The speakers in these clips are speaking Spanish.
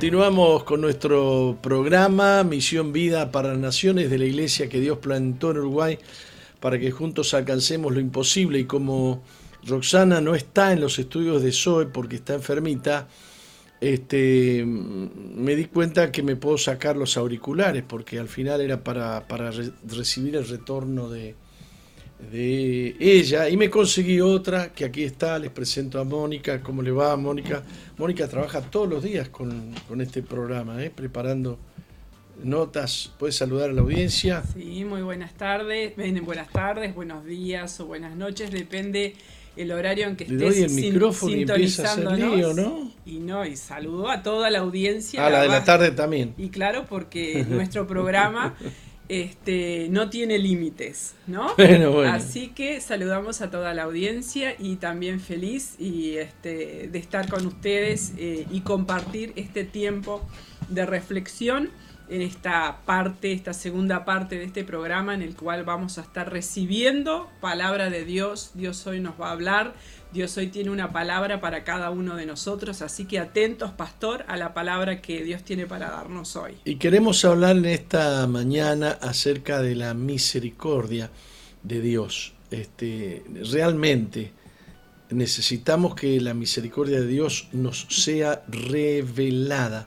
Continuamos con nuestro programa Misión Vida para Naciones de la Iglesia que Dios plantó en Uruguay para que juntos alcancemos lo imposible. Y como Roxana no está en los estudios de SOE porque está enfermita, este, me di cuenta que me puedo sacar los auriculares porque al final era para, para recibir el retorno de, de ella y me conseguí otra que aquí está, les presento a Mónica, ¿cómo le va Mónica? Mónica trabaja todos los días con, este programa, ¿eh? preparando notas, puedes saludar a la audiencia. Sí, muy buenas tardes, buenas tardes, buenos días o buenas noches, depende el horario en que estés Le doy el micrófono y empieza a hacer lío, ¿no? Y no, y saludo a toda la audiencia. A la de la tarde también. Y claro, porque nuestro programa este, no tiene límites, ¿no? Así que saludamos a toda la audiencia y también feliz y este, de estar con ustedes eh, y compartir este tiempo de reflexión en esta parte, esta segunda parte de este programa en el cual vamos a estar recibiendo palabra de Dios. Dios hoy nos va a hablar Dios hoy tiene una palabra para cada uno de nosotros, así que atentos, pastor, a la palabra que Dios tiene para darnos hoy. Y queremos hablar en esta mañana acerca de la misericordia de Dios. Este, realmente necesitamos que la misericordia de Dios nos sea revelada,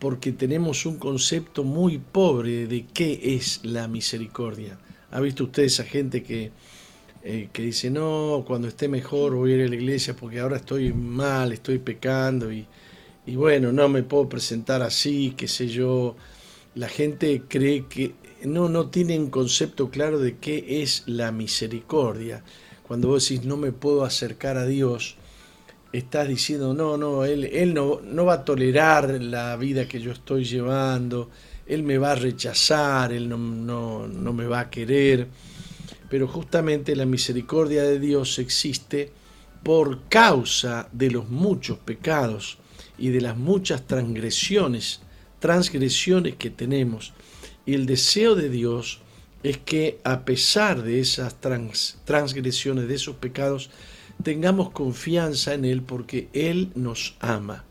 porque tenemos un concepto muy pobre de qué es la misericordia. ¿Ha visto usted esa gente que eh, que dice, no, cuando esté mejor voy a ir a la iglesia porque ahora estoy mal, estoy pecando y, y bueno, no me puedo presentar así, qué sé yo. La gente cree que no, no tienen concepto claro de qué es la misericordia. Cuando vos decís, no me puedo acercar a Dios, estás diciendo, no, no, Él, él no, no va a tolerar la vida que yo estoy llevando, Él me va a rechazar, Él no, no, no me va a querer pero justamente la misericordia de Dios existe por causa de los muchos pecados y de las muchas transgresiones, transgresiones que tenemos. Y el deseo de Dios es que a pesar de esas transgresiones, de esos pecados, tengamos confianza en Él porque Él nos ama.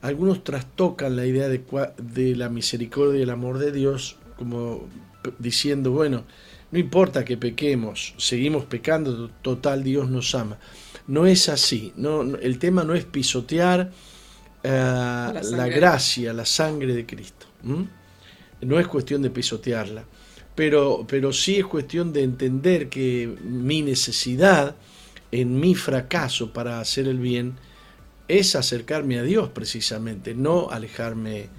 Algunos trastocan la idea de, de la misericordia y el amor de Dios como diciendo, bueno, no importa que pequemos, seguimos pecando, total Dios nos ama. No es así. No, el tema no es pisotear eh, la, gracia, la sangre de Cristo. No es cuestión de pisotearla. Pero, pero sí es cuestión de entender que mi necesidad en mi fracaso para hacer el bien es acercarme a Dios precisamente, no alejarme,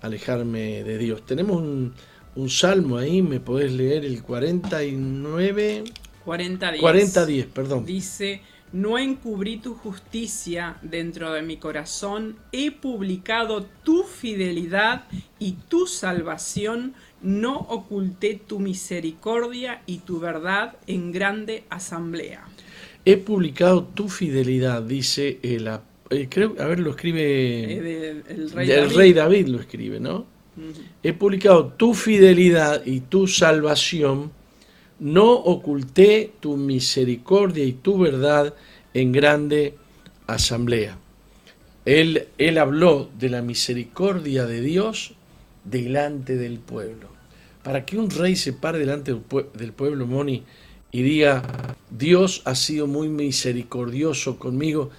alejarme de Dios. Tenemos un, un salmo ahí, ¿me podés leer el 49? 40 10. 40 10, perdón. Dice, no encubrí tu justicia dentro de mi corazón, he publicado tu fidelidad y tu salvación, no oculté tu misericordia y tu verdad en grande asamblea. He publicado tu fidelidad, dice el... Eh, creo, a ver, lo escribe... Eh, el, rey, David. lo escribe, ¿no? He publicado tu fidelidad y tu salvación, no oculté tu misericordia y tu verdad en grande asamblea. Él, él habló de la misericordia de Dios delante del pueblo. Para que un rey se pare delante del pueblo, Moni, y diga, Dios ha sido muy misericordioso conmigo.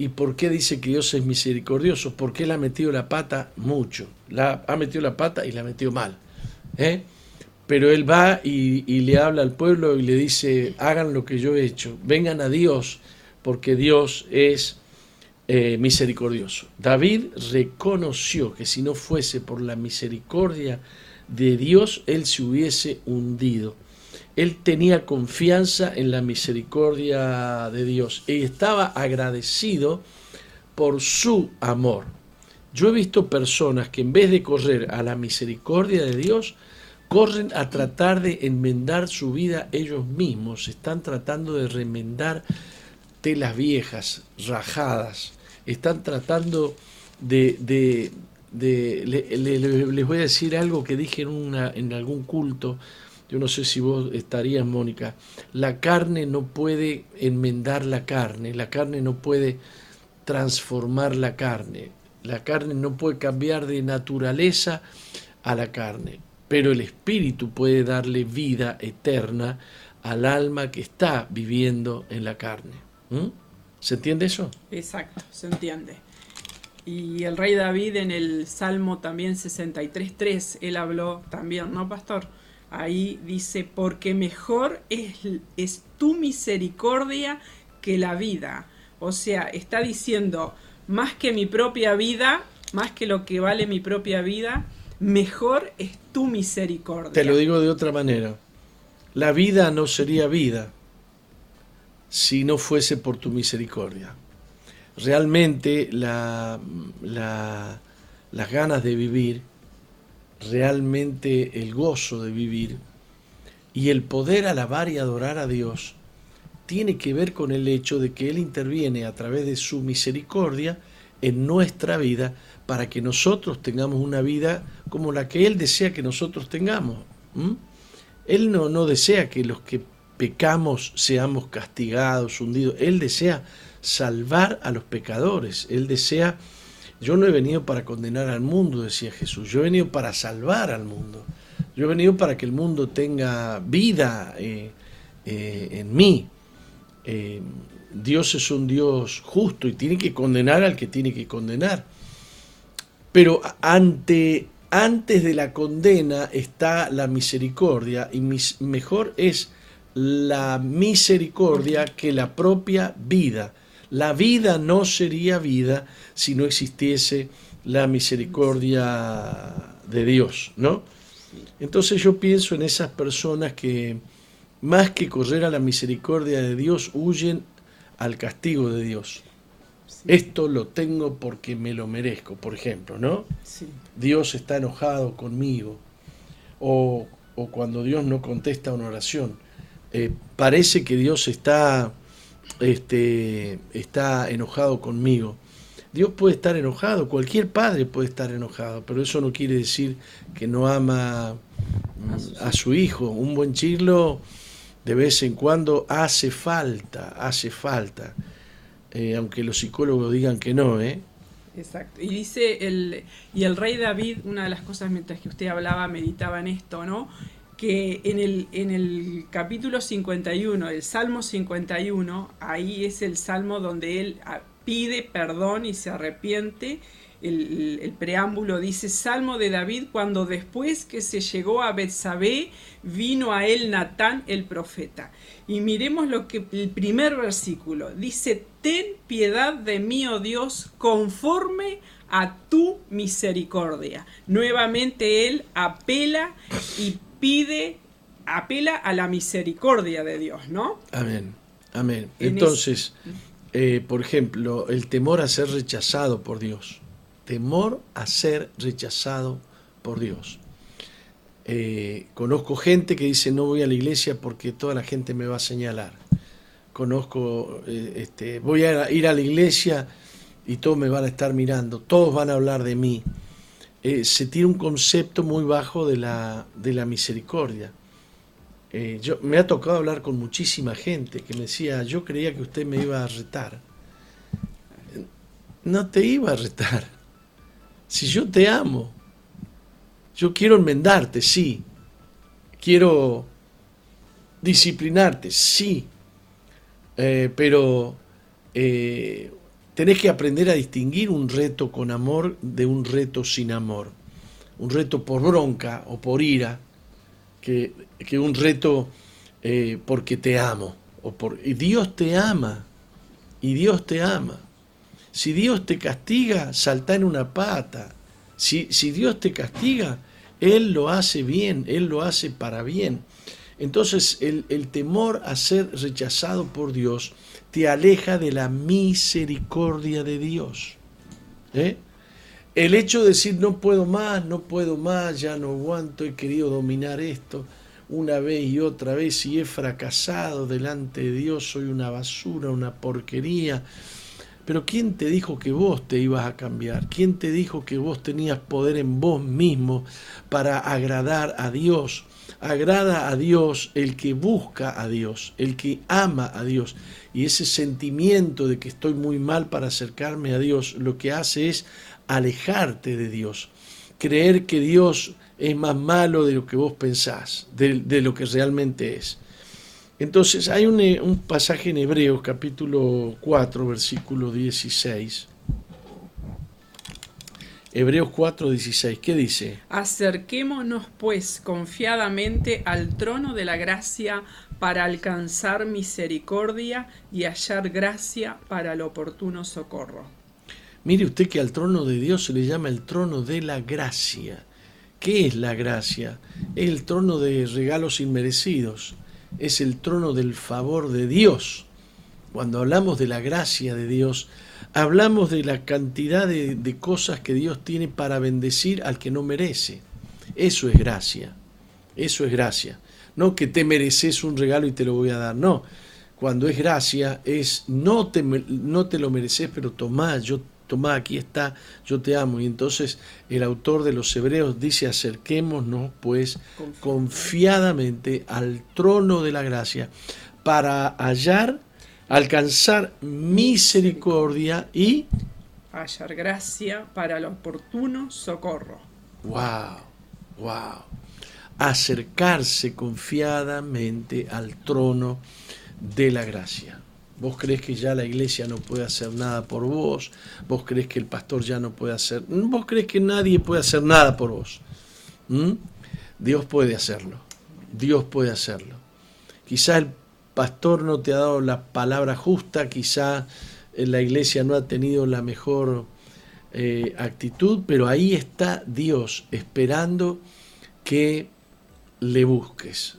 ¿Y por qué dice que Dios es misericordioso? Porque Él ha metido la pata mucho. La, ha metido la pata y la metió mal. ¿eh? Pero Él va y, le habla al pueblo y le dice, hagan lo que yo he hecho. Vengan a Dios, porque Dios es eh, misericordioso. David reconoció que si no fuese por la misericordia de Dios, Él se hubiese hundido él tenía confianza en la misericordia de Dios y estaba agradecido por su amor. Yo he visto personas que en vez de correr a la misericordia de Dios, corren a tratar de enmendar su vida ellos mismos, están tratando de remendar telas viejas, rajadas, están tratando de... de, les voy a decir algo que dije en, una, en algún culto, yo no sé si vos estarías, Mónica, la carne no puede enmendar la carne, la carne no puede transformar la carne, la carne no puede cambiar de naturaleza a la carne, pero el espíritu puede darle vida eterna al alma que está viviendo en la carne. ¿Se entiende eso? Exacto, se entiende. Y el rey David en el Salmo también 63.3, él habló también, ¿no, pastor? Ahí dice, porque mejor es, es tu misericordia que la vida. O sea, está diciendo, más que mi propia vida, más que lo que vale mi propia vida, mejor es tu misericordia. Te lo digo de otra manera. La vida no sería vida si no fuese por tu misericordia. Realmente la, las ganas de vivir realmente el gozo de vivir y el poder alabar y adorar a Dios tiene que ver con el hecho de que Él interviene a través de su misericordia en nuestra vida para que nosotros tengamos una vida como la que Él desea que nosotros tengamos. Él no, no desea que los que pecamos seamos castigados, hundidos. Él desea salvar a los pecadores. Él desea yo no he venido para condenar al mundo, decía Jesús, yo he venido para salvar al mundo. Yo he venido para que el mundo tenga vida eh, eh, en mí. Eh, Dios es un Dios justo y tiene que condenar al que tiene que condenar. Pero ante, antes de la condena está la misericordia y mejor es la misericordia que la propia vida. La vida no sería vida si no existiese la misericordia de Dios, ¿no? Entonces yo pienso en esas personas que más que correr a la misericordia de Dios, huyen al castigo de Dios. Esto lo tengo porque me lo merezco, por ejemplo, ¿no? Dios está enojado conmigo. O, cuando Dios no contesta una oración. Eh, parece que Dios está este, está enojado conmigo. Dios puede estar enojado, cualquier padre puede estar enojado, pero eso no quiere decir que no ama a su hijo. Un buen chirlo de vez en cuando hace falta, hace falta, eh, aunque los psicólogos digan que no, ¿eh? Exacto. Y dice el y el rey David, una de las cosas mientras que usted hablaba, meditaba en esto, ¿no? Que en el, en el capítulo 51, el Salmo 51, ahí es el salmo donde él ah, pide perdón y se arrepiente. El, preámbulo dice Salmo de David cuando después que se llegó a Betsabé vino a él Natán el profeta. Y miremos lo que el primer versículo dice, ten piedad de mí, oh Dios, conforme a tu misericordia. Nuevamente él apela y pide, apela a la misericordia de Dios, ¿no? Amén, amén. Entonces, eh, por ejemplo, el temor a ser rechazado por Dios. Temor a ser rechazado por Dios. Eh, conozco gente que dice no voy a la iglesia porque toda la gente me va a señalar. Conozco, eh, este, voy a ir a la iglesia y todos me van a estar mirando, todos van a hablar de mí. Eh, se tiene un concepto muy bajo de la, de la misericordia. Eh, yo, me ha tocado hablar con muchísima gente que me decía, yo creía que usted me iba a retar. No te iba a retar. Si yo te amo, Yo quiero enmendarte, sí. Quiero disciplinarte, sí. Eh, pero eh, tenés que aprender a distinguir un reto con amor de un reto sin amor. Un reto por bronca o por ira, que, un reto eh, porque te amo. O por, y Dios te ama. Y Dios te ama. Si Dios te castiga, salta en una pata. Si, si Dios te castiga, Él lo hace bien, Él lo hace para bien. Entonces el, temor a ser rechazado por Dios te aleja de la misericordia de Dios. ¿eh? El hecho de decir no puedo más, no puedo más, ya no aguanto, he querido dominar esto una vez y otra vez y he fracasado delante de Dios, soy una basura, una porquería. Pero ¿quién te dijo que vos te ibas a cambiar? ¿Quién te dijo que vos tenías poder en vos mismo para agradar a Dios? Agrada a Dios el que busca a Dios, el que ama a Dios. Y ese sentimiento de que estoy muy mal para acercarme a Dios, lo que hace es alejarte de Dios. Creer que Dios es más malo de lo que vos pensás, de, lo que realmente es. Entonces hay un, un, pasaje en Hebreos capítulo 4, versículo 16, Hebreos 4:16, ¿qué dice? Acerquémonos pues confiadamente al trono de la gracia para alcanzar misericordia y hallar gracia para el oportuno socorro. Mire usted que al trono de Dios se le llama el trono de la gracia. ¿Qué es la gracia? Es el trono de regalos inmerecidos, es el trono del favor de Dios. Cuando hablamos de la gracia de Dios, hablamos de la cantidad de, cosas que Dios tiene para bendecir al que no merece. Eso es gracia. Eso es gracia. No que te mereces un regalo y te lo voy a dar. No. Cuando es gracia es no te, no te lo mereces, pero tomá, yo tomá, aquí está, yo te amo. Y entonces el autor de los Hebreos dice, acerquémonos pues confiadamente al trono de la gracia para hallar alcanzar misericordia y hallar gracia para el oportuno socorro. Wow, wow. Acercarse confiadamente al trono de la gracia. Vos crees que ya la iglesia no puede hacer nada por vos, vos crees que el pastor ya no puede hacer, vos crees que nadie puede hacer nada por vos. ¿Mm? Dios puede hacerlo, Dios puede hacerlo. Quizá el pastor no te ha dado la palabra justa, quizá la iglesia no ha tenido la mejor eh, actitud, pero ahí está Dios esperando que le busques.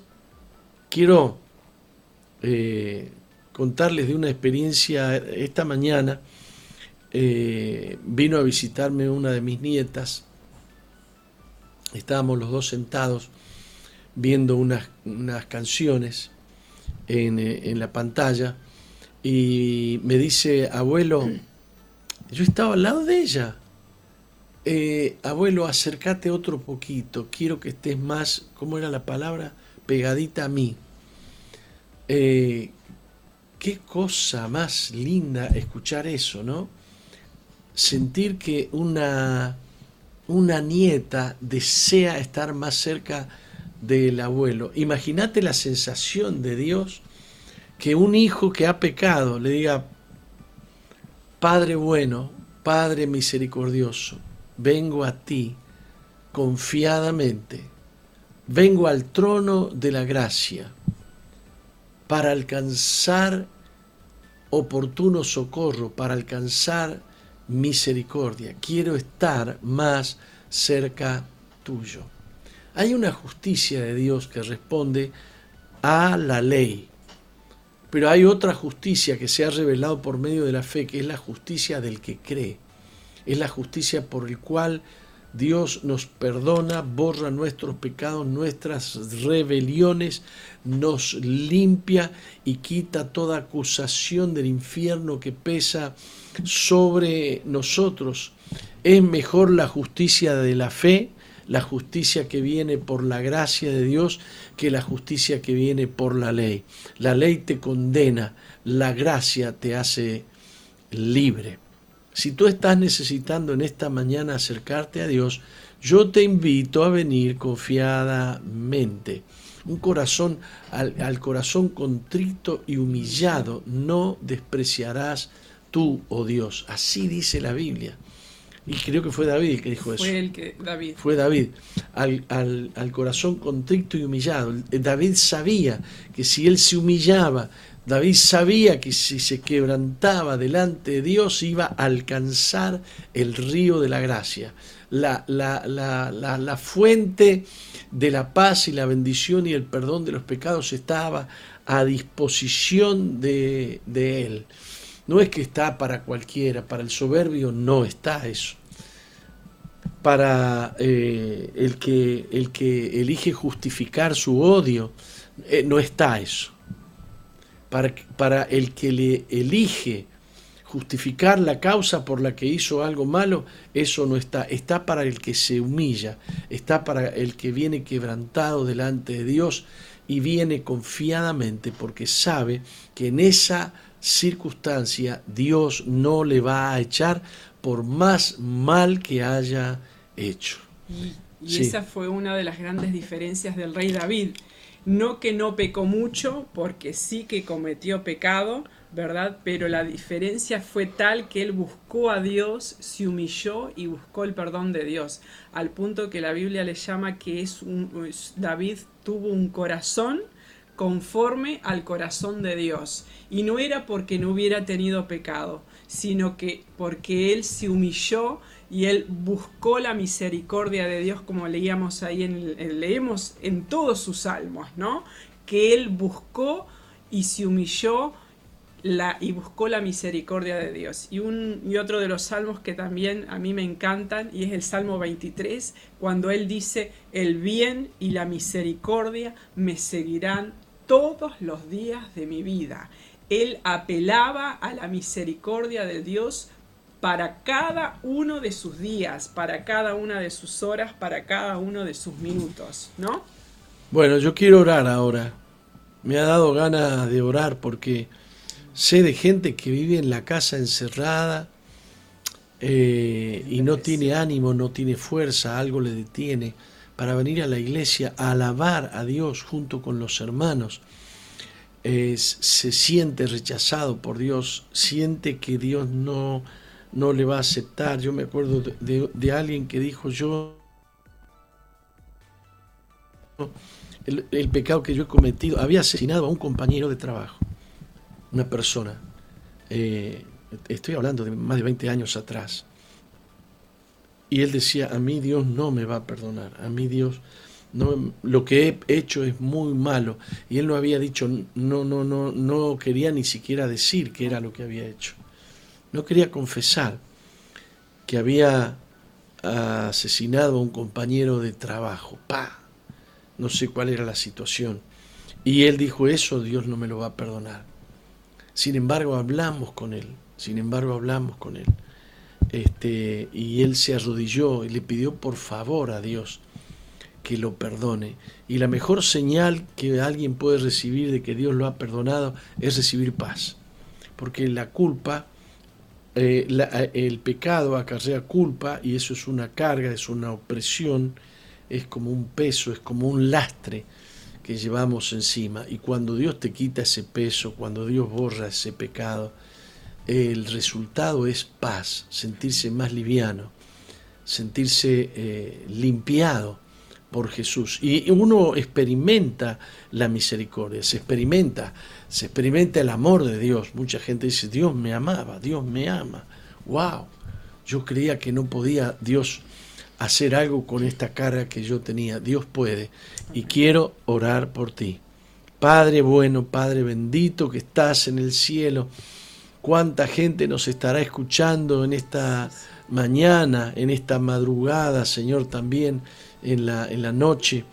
Quiero eh, contarles de una experiencia esta mañana. Eh, vino a visitarme una de mis nietas. Estábamos los dos sentados viendo unas canciones eh, en, la pantalla y me dice, abuelo, yo estaba al lado de ella. Eh, abuelo, acércate otro poquito, quiero que estés más, ¿cómo era la palabra? Pegadita a mí. Eh, qué cosa más linda escuchar eso, ¿no? Sentir que una, una nieta desea estar más cerca del abuelo. Imagínate la sensación de Dios que un hijo que ha pecado le diga, Padre bueno, Padre misericordioso, vengo a ti confiadamente, vengo al trono de la gracia para alcanzar oportuno socorro, para alcanzar misericordia. Quiero estar más cerca tuyo. Hay una justicia de Dios que responde a la ley, pero hay otra justicia que se ha revelado por medio de la fe, que es la justicia del que cree. Es la justicia por el cual Dios nos perdona, borra nuestros pecados, nuestras rebeliones, nos limpia y quita toda acusación del infierno que pesa sobre nosotros. Es mejor la justicia de la fe la justicia que viene por la gracia de Dios que la justicia que viene por la ley. La ley te condena, la gracia te hace libre. Si tú estás necesitando en esta mañana acercarte a Dios, yo te invito a venir confiadamente. Un corazón, al, al corazón contrito y humillado, no despreciarás tú, oh Dios. Así dice la Biblia. Y creo que fue David el que dijo eso. Fue el que, David. Fue David. Al, al, corazón contrito y humillado. David sabía que si él se humillaba, David sabía que si se quebrantaba delante de Dios iba a alcanzar el río de la gracia. La, la, la, la, fuente de la paz y la bendición y el perdón de los pecados estaba a disposición de, de él. No es que está para cualquiera, para el soberbio no está eso. Para eh, el, que, el que elige justificar su odio, eh, no está eso. Para, para el que le elige justificar la causa por la que hizo algo malo, eso no está. Está para el que se humilla, está para el que viene quebrantado delante de Dios y viene confiadamente porque sabe que en esa circunstancia Dios no le va a echar por más mal que haya hecho. Y, esa fue una de las grandes diferencias del rey David. No que no pecó mucho, porque sí que cometió pecado, ¿verdad? Pero la diferencia fue tal que él buscó a Dios, se humilló y buscó el perdón de Dios, al punto que la Biblia le llama que es un, David tuvo un corazón conforme al corazón de Dios. Y no era porque no hubiera tenido pecado, sino que porque Él se humilló y Él buscó la misericordia de Dios, como leíamos ahí, en, leemos en todos sus salmos, ¿no? Que Él buscó y se humilló la, y buscó la misericordia de Dios. Y, un, y otro de los salmos que también a mí me encantan, y es el Salmo 23, cuando Él dice, el bien y la misericordia me seguirán todos los días de mi vida. Él apelaba a la misericordia de Dios para cada uno de sus días, para cada una de sus horas, para cada uno de sus minutos, ¿no? Bueno, yo quiero orar ahora. Me ha dado ganas de orar porque sé de gente que vive en la casa encerrada eh, y no tiene ánimo, no tiene fuerza, algo le detiene para venir a la iglesia a alabar a Dios junto con los hermanos. se siente rechazado por Dios, siente que Dios no, no le va a aceptar. Yo me acuerdo de, alguien que dijo, yo, el, el, pecado que yo he cometido, había asesinado a un compañero de trabajo, una persona. Eh, estoy hablando de más de 20 años atrás. Y él decía, a mí Dios no me va a perdonar, a mí Dios, no, lo que he hecho es muy malo. Y él no había dicho, no, no, no, no quería ni siquiera decir qué era lo que había hecho. No quería confesar que había asesinado a un compañero de trabajo. Pa, no sé cuál era la situación. Y él dijo, eso Dios no me lo va a perdonar. Sin embargo, hablamos con él, sin embargo, hablamos con él. Este, y él se arrodilló y le pidió por favor a Dios que lo perdone. Y la mejor señal que alguien puede recibir de que Dios lo ha perdonado es recibir paz. Porque la culpa, eh, el pecado acarrea culpa y eso es una carga, es una opresión, es como un peso, es como un lastre que llevamos encima. Y cuando Dios te quita ese peso, cuando Dios borra ese pecado, el resultado es paz, sentirse más liviano, sentirse eh, limpiado por Jesús. Y uno experimenta la misericordia, se experimenta, se experimenta el amor de Dios. Mucha gente dice, Dios me amaba, Dios me ama. ¡Wow! Yo creía que no podía Dios hacer algo con esta carga que yo tenía. Dios puede. Y quiero orar por ti. Padre bueno, Padre bendito que estás en el cielo cuánta gente nos estará escuchando en esta mañana, en esta madrugada, Señor, también en la, en la noche,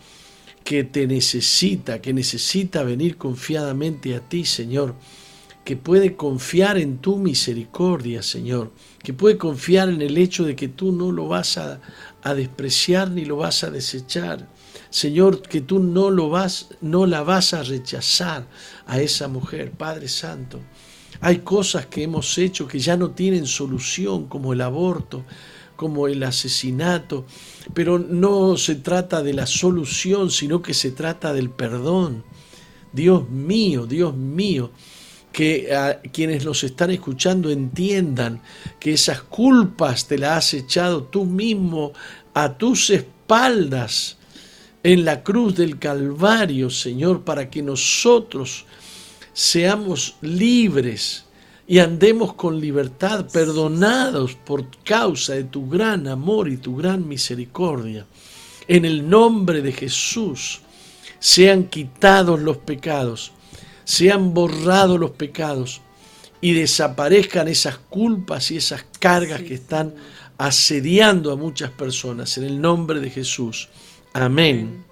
que te necesita, que necesita venir confiadamente a ti, Señor, que puede confiar en tu misericordia, Señor, que puede confiar en el hecho de que tú no lo vas a, a despreciar ni lo vas a desechar. Señor, que tú no lo vas, no la vas a rechazar a esa mujer, Padre Santo. Hay cosas que hemos hecho que ya no tienen solución, como el aborto, como el asesinato, pero no se trata de la solución, sino que se trata del perdón. Dios mío, Dios mío, que a quienes los están escuchando entiendan que esas culpas te las has echado tú mismo a tus espaldas en la cruz del Calvario, Señor, para que nosotros seamos libres y andemos con libertad, perdonados por causa de tu gran amor y tu gran misericordia. En el nombre de Jesús sean quitados los pecados, sean borrados los pecados y desaparezcan esas culpas y esas cargas que están asediando a muchas personas. En el nombre de Jesús. Amén.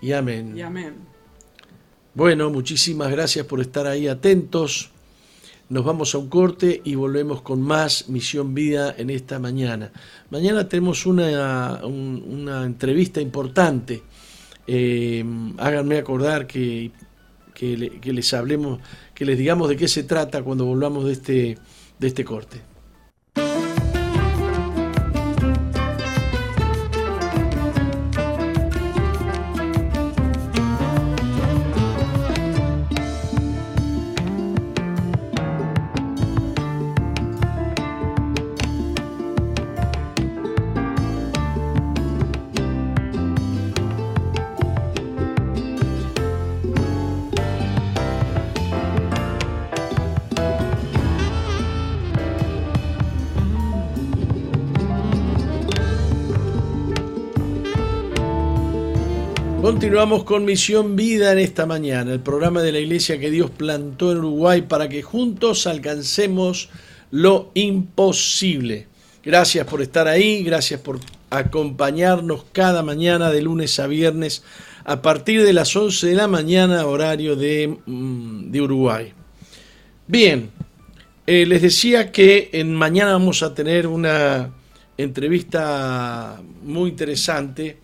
Y amén. Y amén. Bueno, muchísimas gracias por estar ahí atentos. Nos vamos a un corte y volvemos con más Misión Vida en esta mañana. Mañana tenemos una, una entrevista importante. Eh, háganme acordar que, que, que, les hablemos, que les digamos de qué se trata cuando volvamos de este, de este corte. Continuamos con Misión Vida en esta mañana, el programa de la iglesia que Dios plantó en Uruguay para que juntos alcancemos lo imposible. Gracias por estar ahí, gracias por acompañarnos cada mañana de lunes a viernes a partir de las 11 de la mañana horario de, mm, de Uruguay. Bien, eh, les decía que en mañana vamos a tener una entrevista muy interesante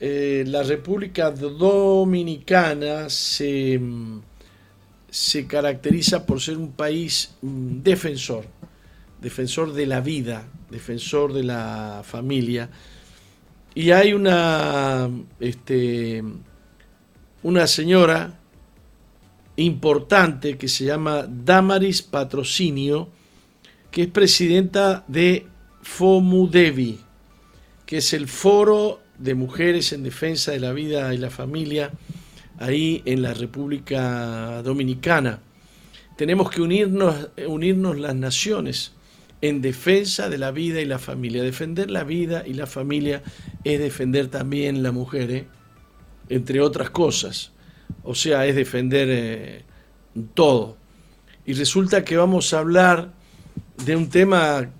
eh, la República Dominicana se, se, caracteriza por ser un país mm, defensor, defensor de la vida, defensor de la familia. Y hay una, este, una señora importante que se llama Damaris Patrocinio, que es presidenta de FOMUDEVI, que es el Foro de mujeres en defensa de la vida y la familia ahí en la República Dominicana. Tenemos que unirnos, unirnos las naciones en defensa de la vida y la familia. Defender la vida y la familia es defender también la mujer, ¿eh? entre otras cosas. O sea, es defender eh, todo. Y resulta que vamos a hablar de un tema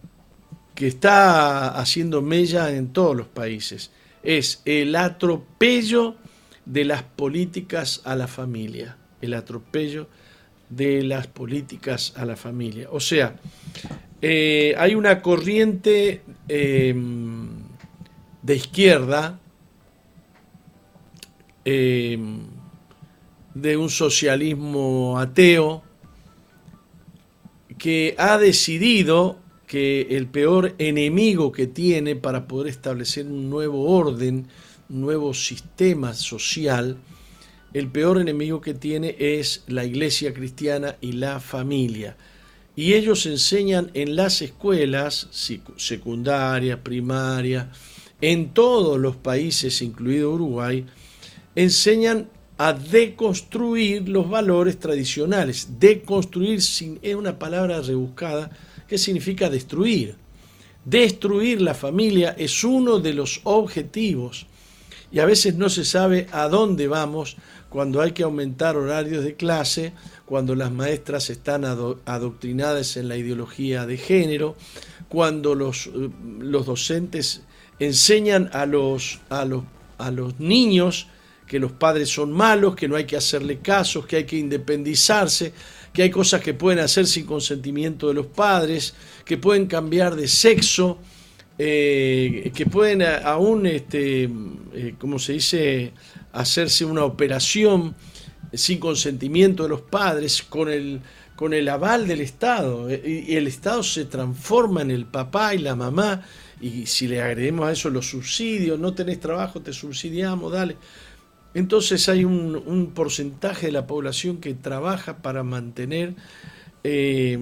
que está haciendo mella en todos los países es el atropello de las políticas a la familia. El atropello de las políticas a la familia. O sea, eh, hay una corriente em, de izquierda, em, de un socialismo ateo, que ha decidido que el peor enemigo que tiene para poder establecer un nuevo orden, un nuevo sistema social, el peor enemigo que tiene es la iglesia cristiana y la familia. Y ellos enseñan en las escuelas secundarias, primarias, en todos los países, incluido Uruguay, enseñan a deconstruir los valores tradicionales. Deconstruir es una palabra rebuscada, ¿Qué significa destruir? Destruir la familia es uno de los objetivos y a veces no se sabe a dónde vamos cuando hay que aumentar horarios de clase, cuando las maestras están adoctrinadas en la ideología de género, cuando los, eh, docentes enseñan a, los, a los niños que los padres son malos, que no hay que hacerle casos, que hay que independizarse, que hay cosas que pueden hacer sin consentimiento de los padres, que pueden cambiar de sexo, eh, que pueden aún, este, eh, como se dice, hacerse una operación sin consentimiento de los padres, con el, con el aval del Estado. Eh, y el Estado se transforma en el papá y la mamá. Y si le agregamos a eso los subsidios, no tenés trabajo, te subsidiamos, dale. Entonces hay un, porcentaje de la población que trabaja para mantener... Eh,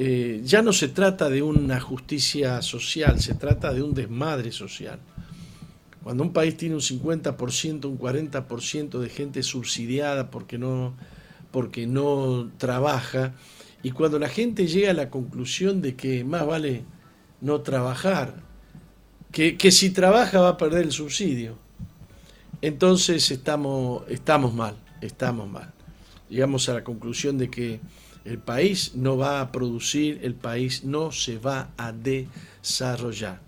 eh, ya no se trata de una justicia social, se trata de un desmadre social. Cuando un país tiene un 50%, un 40% de gente subsidiada porque no porque no trabaja, y cuando la gente llega a la conclusión de que más vale no trabajar, que, si trabaja va a perder el subsidio, entonces estamos, estamos mal, estamos mal. Llegamos a la conclusión de que el país no va a producir, el país no se va a desarrollar.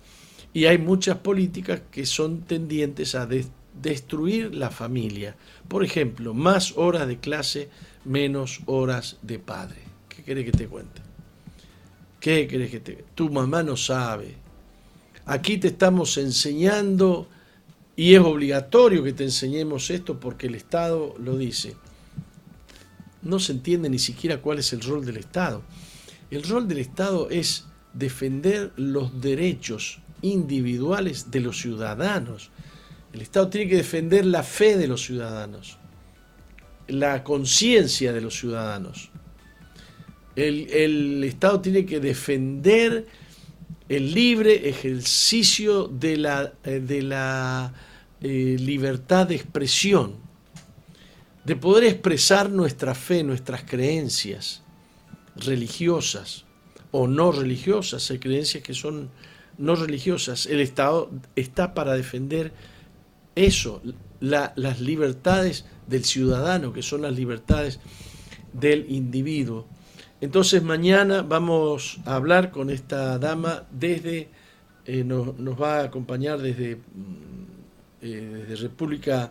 Y hay muchas políticas que son tendientes a destruir la familia. Por ejemplo, más horas de clase menos horas de padre. ¿Qué querés que te cuente? ¿Qué querés que te Tu mamá no sabe. Aquí te estamos enseñando y es obligatorio que te enseñemos esto porque el Estado lo dice. No se entiende ni siquiera cuál es el rol del Estado. El rol del Estado es defender los derechos individuales de los ciudadanos. El Estado tiene que defender la fe de los ciudadanos la conciencia de los ciudadanos. El, Estado tiene que defender el libre ejercicio de la, eh, de la eh, libertad de expresión, de poder expresar nuestra fe, nuestras creencias religiosas o no religiosas, hay creencias que son no religiosas. El Estado está para defender eso, las libertades del ciudadano, que son las libertades del individuo. Entonces mañana vamos a hablar con esta dama desde, eh, nos, va a acompañar desde, mm, eh, desde República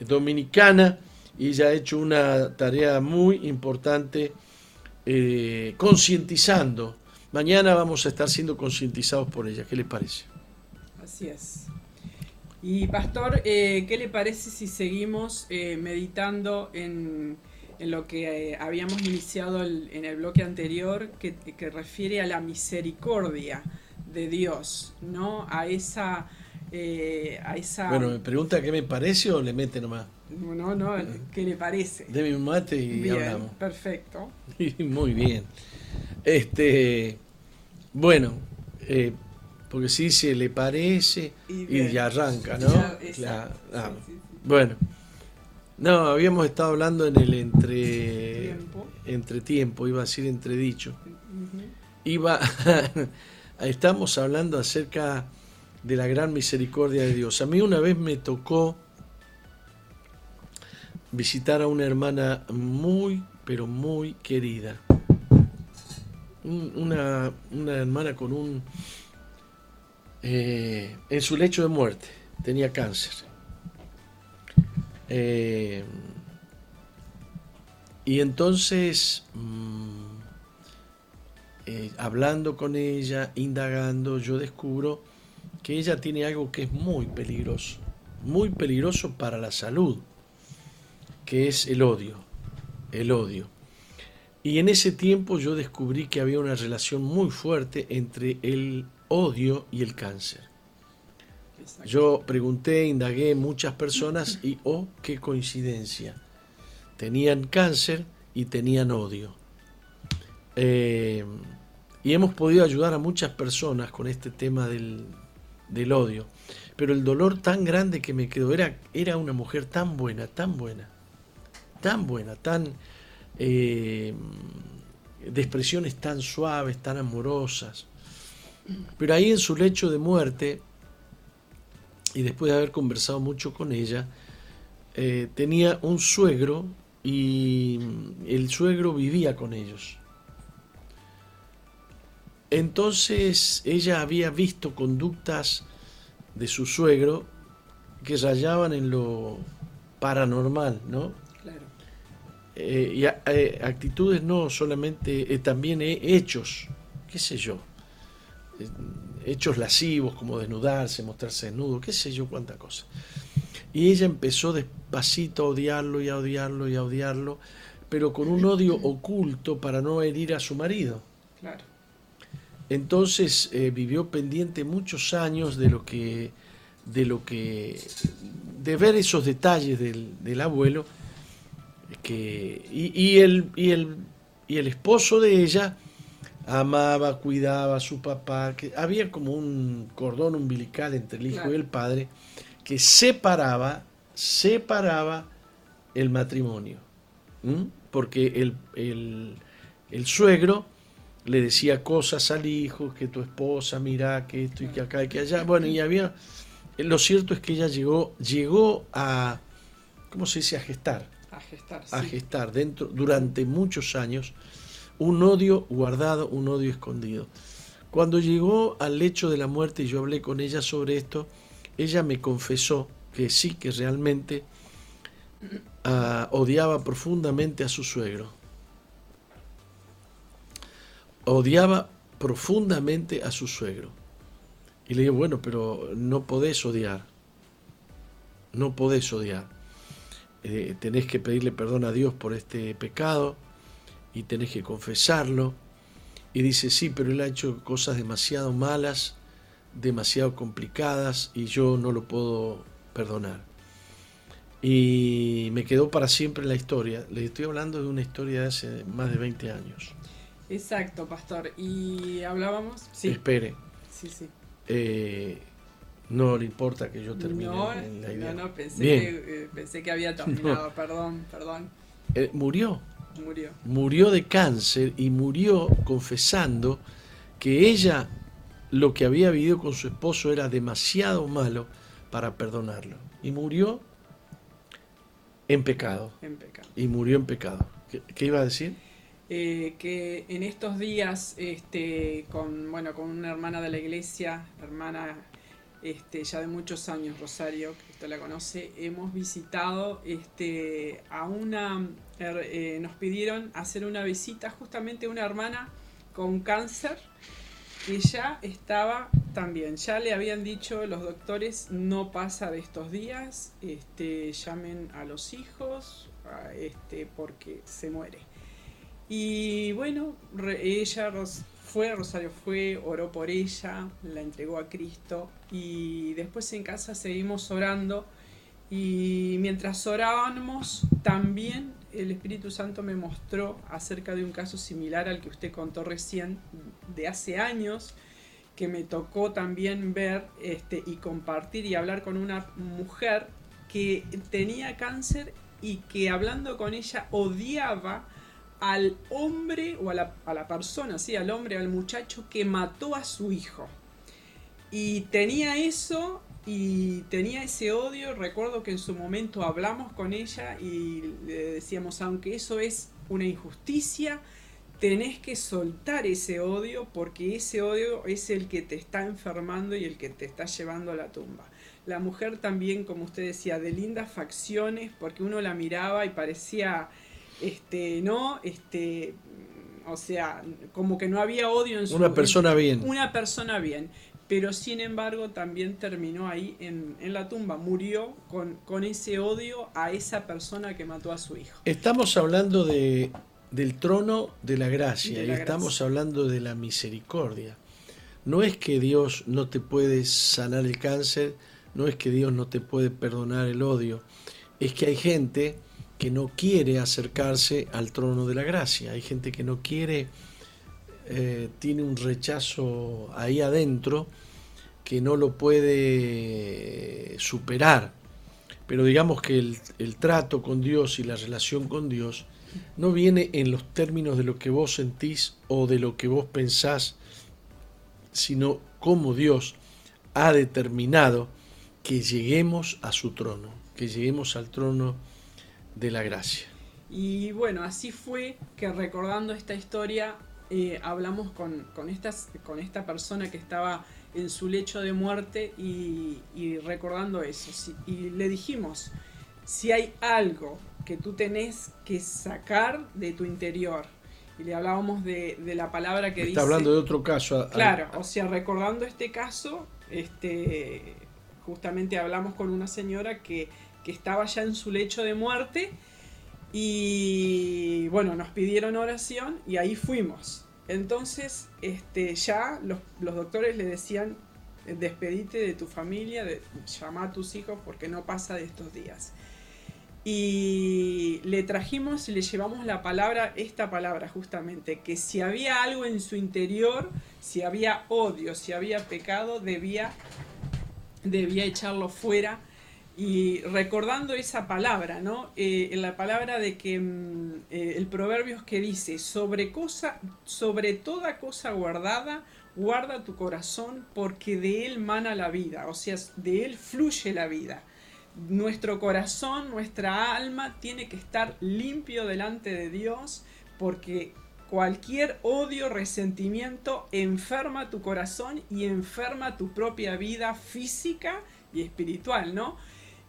Dominicana y ella ha hecho una tarea muy importante eh, concientizando. Mañana vamos a estar siendo concientizados por ella. ¿Qué le parece? Así es. Y Pastor, eh, ¿qué le parece si seguimos eh, meditando en, lo que habíamos iniciado en el bloque anterior, que, refiere a la misericordia de Dios, ¿no? A esa, a esa... Bueno, ¿me pregunta qué me parece o le mete nomás? No, no, ¿qué le parece? Deme un mate y bien, hablamos. Perfecto. Muy bien. Este, bueno, porque si se le parece y, ya arranca, ¿no? Ah, bueno, no, habíamos estado hablando en el entre entre tiempo, iba a decir entredicho. Iba estamos hablando acerca de la gran misericordia de Dios. A mí una vez me tocó visitar a una hermana muy, pero muy querida. Una, una hermana con un eh, en su lecho de muerte, tenía cáncer. Eh, y entonces, mm, eh, hablando con ella, indagando, yo descubro que ella tiene algo que es muy peligroso, muy peligroso para la salud, que es el odio, el odio. Y en ese tiempo yo descubrí que había una relación muy fuerte entre el odio y el cáncer. Yo pregunté, indagué muchas personas y, oh, qué coincidencia, tenían cáncer y tenían odio. Eh, y hemos podido ayudar a muchas personas con este tema del, odio. Pero el dolor tan grande que me quedó, era, era una mujer tan buena, tan buena, tan buena, tan... Eh, de expresiones tan suaves, tan amorosas. Pero ahí en su lecho de muerte, y después de haber conversado mucho con ella, eh, tenía un suegro y el suegro vivía con ellos. Entonces ella había visto conductas de su suegro que rayaban en lo paranormal, ¿no? Claro. Eh, y eh, actitudes no solamente, también hechos, qué sé yo eh, hechos lascivos como desnudarse, mostrarse desnudo, qué sé yo cuánta cosa. Y ella empezó despacito a odiarlo y a odiarlo y a odiarlo, pero con un odio oculto para no herir a su marido. Claro. Entonces eh, vivió pendiente muchos años de lo que, de lo que, de ver esos detalles del, abuelo, que, y, el, y, el, y el esposo de ella amaba, cuidaba a su papá, que había como un cordón umbilical entre el hijo y el padre que separaba, separaba el matrimonio. Porque el, el, suegro le decía cosas al hijo, que tu esposa, mira, que esto y que acá y que allá. Bueno, y había. Lo cierto es que ella llegó, llegó a. ¿Cómo se dice? A gestar. A gestar. A gestar dentro, durante muchos años un odio guardado, un odio escondido. Cuando llegó al lecho de la muerte y yo hablé con ella sobre esto, ella me confesó que sí, que realmente ah, odiaba profundamente a su suegro. Odiaba profundamente a su suegro. Y le digo, bueno, pero no podés odiar. No podés odiar. Eh, tenés que pedirle perdón a Dios por este pecado y tenés que confesarlo. Y dice, sí, pero él ha hecho cosas demasiado malas, demasiado complicadas y yo no lo puedo perdonar. Y me quedó para siempre la historia. Le estoy hablando de una historia de hace más de 20 años. Exacto, pastor. Y hablábamos... Sí. Espere. Sí, sí. Eh, no le importa que yo termine no, la idea. No, no, pensé, que, eh, pensé que había terminado. Perdón, perdón. Eh, murió. Murió. Murió de cáncer y murió confesando que ella lo que había vivido con su esposo era demasiado malo para perdonarlo. Y murió en pecado. En pecado. Y murió en pecado. ¿Qué, iba a decir? Eh, que en estos días, este, con, bueno, con una hermana de la iglesia, hermana este, ya de muchos años, Rosario, que usted la conoce, hemos visitado este, a una, er, eh, nos pidieron hacer una visita justamente a una hermana con cáncer que ya estaba también, ya le habían dicho los doctores, no pasa de estos días, este, llamen a los hijos, este, porque se muere. Y bueno, ella fue, Rosario fue, oró por ella, la entregó a Cristo y después en casa seguimos orando. Y mientras orábamos también el Espíritu Santo me mostró acerca de un caso similar al que usted contó recién de hace años que me tocó también ver este, y compartir y hablar con una mujer que tenía cáncer y que hablando con ella odiaba al hombre o a la, a la persona, sí, al hombre, al muchacho que mató a su hijo. Y tenía eso y tenía ese odio. Recuerdo que en su momento hablamos con ella y le decíamos, aunque eso es una injusticia, tenés que soltar ese odio porque ese odio es el que te está enfermando y el que te está llevando a la tumba. La mujer también, como usted decía, de lindas facciones, porque uno la miraba y parecía este, ¿no? Este, o sea, como que no había odio en su Una persona bien. Una persona bien. Pero sin embargo también terminó ahí en, la tumba, murió con, con, ese odio a esa persona que mató a su hijo. Estamos hablando de, del trono de la gracia y estamos hablando de la misericordia. No es que Dios no te puede sanar el cáncer, no es que Dios no te puede perdonar el odio, es que hay gente que no quiere acercarse al trono de la gracia. Hay gente que no quiere, eh, tiene un rechazo ahí adentro que no lo puede superar. Pero digamos que el, el trato con Dios y la relación con Dios no viene en los términos de lo que vos sentís o de lo que vos pensás, sino cómo Dios ha determinado que lleguemos a su trono, que lleguemos al trono de la gracia. Y bueno, así fue que recordando esta historia, eh, hablamos con, con, estas, con esta persona que estaba en su lecho de muerte y, recordando eso. y le dijimos, si hay algo que tú tenés que sacar de tu interior, y le hablábamos de, la palabra que Está dice... hablando de otro caso. Claro, o sea, recordando este caso, este, justamente hablamos con una señora que, que estaba ya en su lecho de muerte Y bueno, nos pidieron oración y ahí fuimos. Entonces, este, ya los, doctores le decían, despedite de tu familia, de, llama a tus hijos porque no pasa de estos días. Y le trajimos le llevamos la palabra, esta palabra justamente, que si había algo en su interior, si había odio, si había pecado, debía, debía echarlo fuera y recordando esa palabra, ¿no? Eh, la palabra de que mm, eh, el proverbio es que dice, sobre, cosa, sobre toda cosa guardada, guarda tu corazón porque de él mana la vida, o sea, de él fluye la vida. Nuestro corazón, nuestra alma tiene que estar limpio delante de Dios porque cualquier odio, resentimiento enferma tu corazón y enferma tu propia vida física y espiritual, ¿no?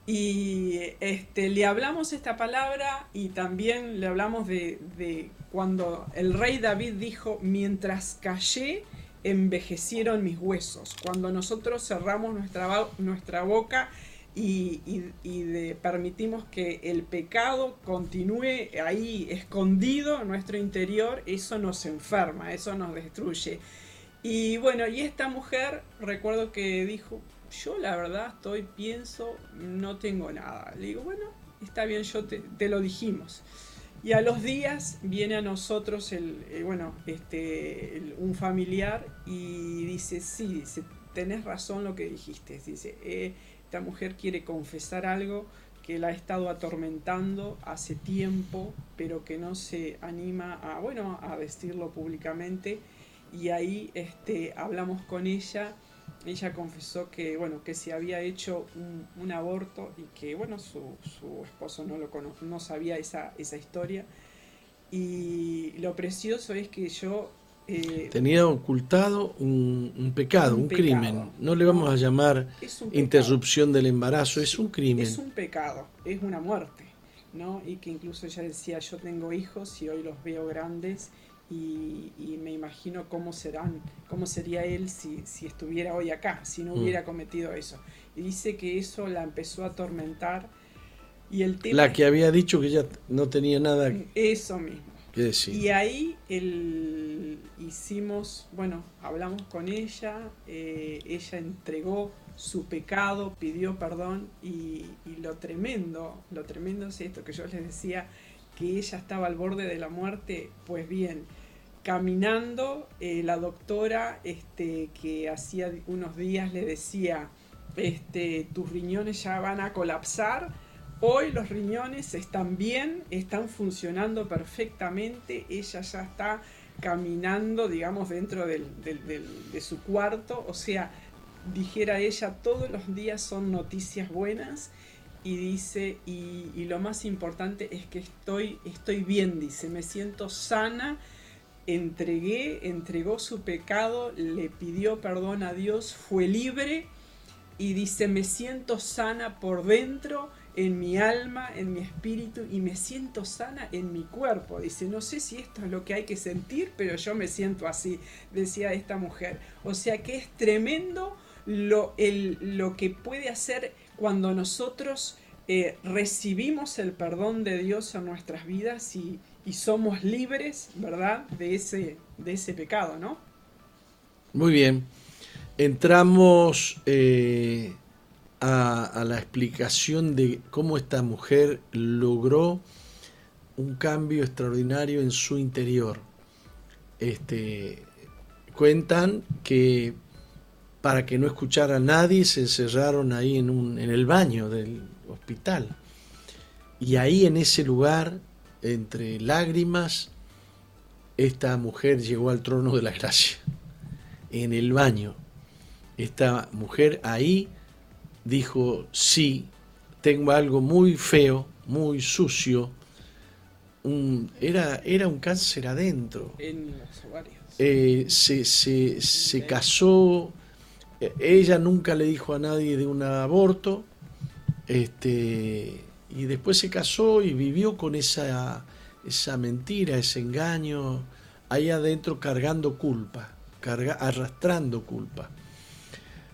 Y este, le hablamos esta palabra y también le hablamos de, cuando el rey David dijo, mientras callé, envejecieron mis huesos. Cuando nosotros cerramos nuestra, nuestra boca y, permitimos que el pecado continúe ahí escondido en nuestro interior, eso nos enferma, eso nos destruye. Y bueno, y esta mujer, recuerdo que dijo, yo la verdad estoy, pienso, no tengo nada. Le digo, bueno, está bien, yo te, lo dijimos. Y a los días viene a nosotros el, eh, bueno, este, un familiar y dice, sí, dice, tenés razón lo que dijiste. Dice, eh, esta mujer quiere confesar algo que la ha estado atormentando hace tiempo, pero que no se anima a, bueno, a decirlo públicamente. Y ahí este, hablamos con ella ella confesó que, bueno, que se había hecho un, aborto y que, bueno, su, esposo no, lo no sabía esa, esa historia. Y lo precioso es que yo... Eh, Tenía ocultado un, pecado, un, crimen. No le vamos a llamar interrupción del embarazo, es un crimen. Es un pecado, es una muerte, ¿no? Y que incluso ella decía, yo tengo hijos y hoy los veo grandes y, me imagino cómo serán, cómo sería él si, si estuviera hoy acá, si no mm. hubiera cometido eso. Y dice que eso la empezó a atormentar. Y el tema la que había dicho que ya no tenía nada eso mismo. que decir. Y ahí el, hicimos, bueno, hablamos con ella, eh, ella entregó su pecado, pidió perdón y, y, lo tremendo, lo tremendo es esto que yo les decía, que ella estaba al borde de la muerte, pues bien, caminando, eh, la doctora este, que hacía unos días le decía, este, tus riñones ya van a colapsar, hoy los riñones están bien, están funcionando perfectamente, ella ya está caminando, digamos, dentro de su cuarto, o sea, dijera ella, todos los días son noticias buenas y dice, y, lo más importante es que estoy, estoy bien, dice, me siento sana, entregué, entregó su pecado, le pidió perdón a Dios, fue libre y dice, me siento sana por dentro, en mi alma, en mi espíritu y me siento sana en mi cuerpo. Dice, no sé si esto es lo que hay que sentir, pero yo me siento así, decía esta mujer. O sea que es tremendo lo, el, lo que puede hacer cuando nosotros eh, recibimos el perdón de Dios en nuestras vidas y, somos libres, ¿verdad?, de ese, de ese pecado, ¿no? Muy bien. Entramos eh, a, la explicación de cómo esta mujer logró un cambio extraordinario en su interior. Este, cuentan que para que no escuchara a nadie se encerraron ahí en, un, en el baño del, hospital. Y ahí en ese lugar, entre lágrimas, esta mujer llegó al trono de la gracia, en el baño. Esta mujer ahí dijo, sí, tengo algo muy feo, muy sucio. era, era un cáncer adentro. Eh, se, se, se casó, ella nunca le dijo a nadie de un aborto, este, y después se casó y vivió con esa, esa mentira, ese engaño, ahí adentro cargando culpa, arrastrando culpa.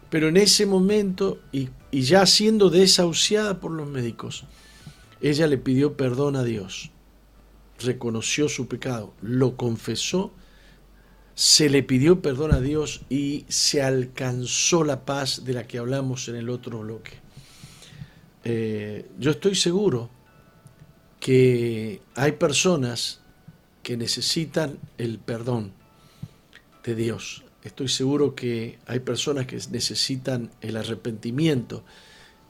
Pero en ese momento, y ya siendo desahuciada por los médicos, ella le pidió perdón a Dios. reconoció su pecado, lo confesó, se le pidió perdón a Dios y se alcanzó la paz de la que hablamos en el otro bloque. Eh, yo estoy seguro que hay personas que necesitan el perdón de Dios. Estoy seguro que hay personas que necesitan el arrepentimiento.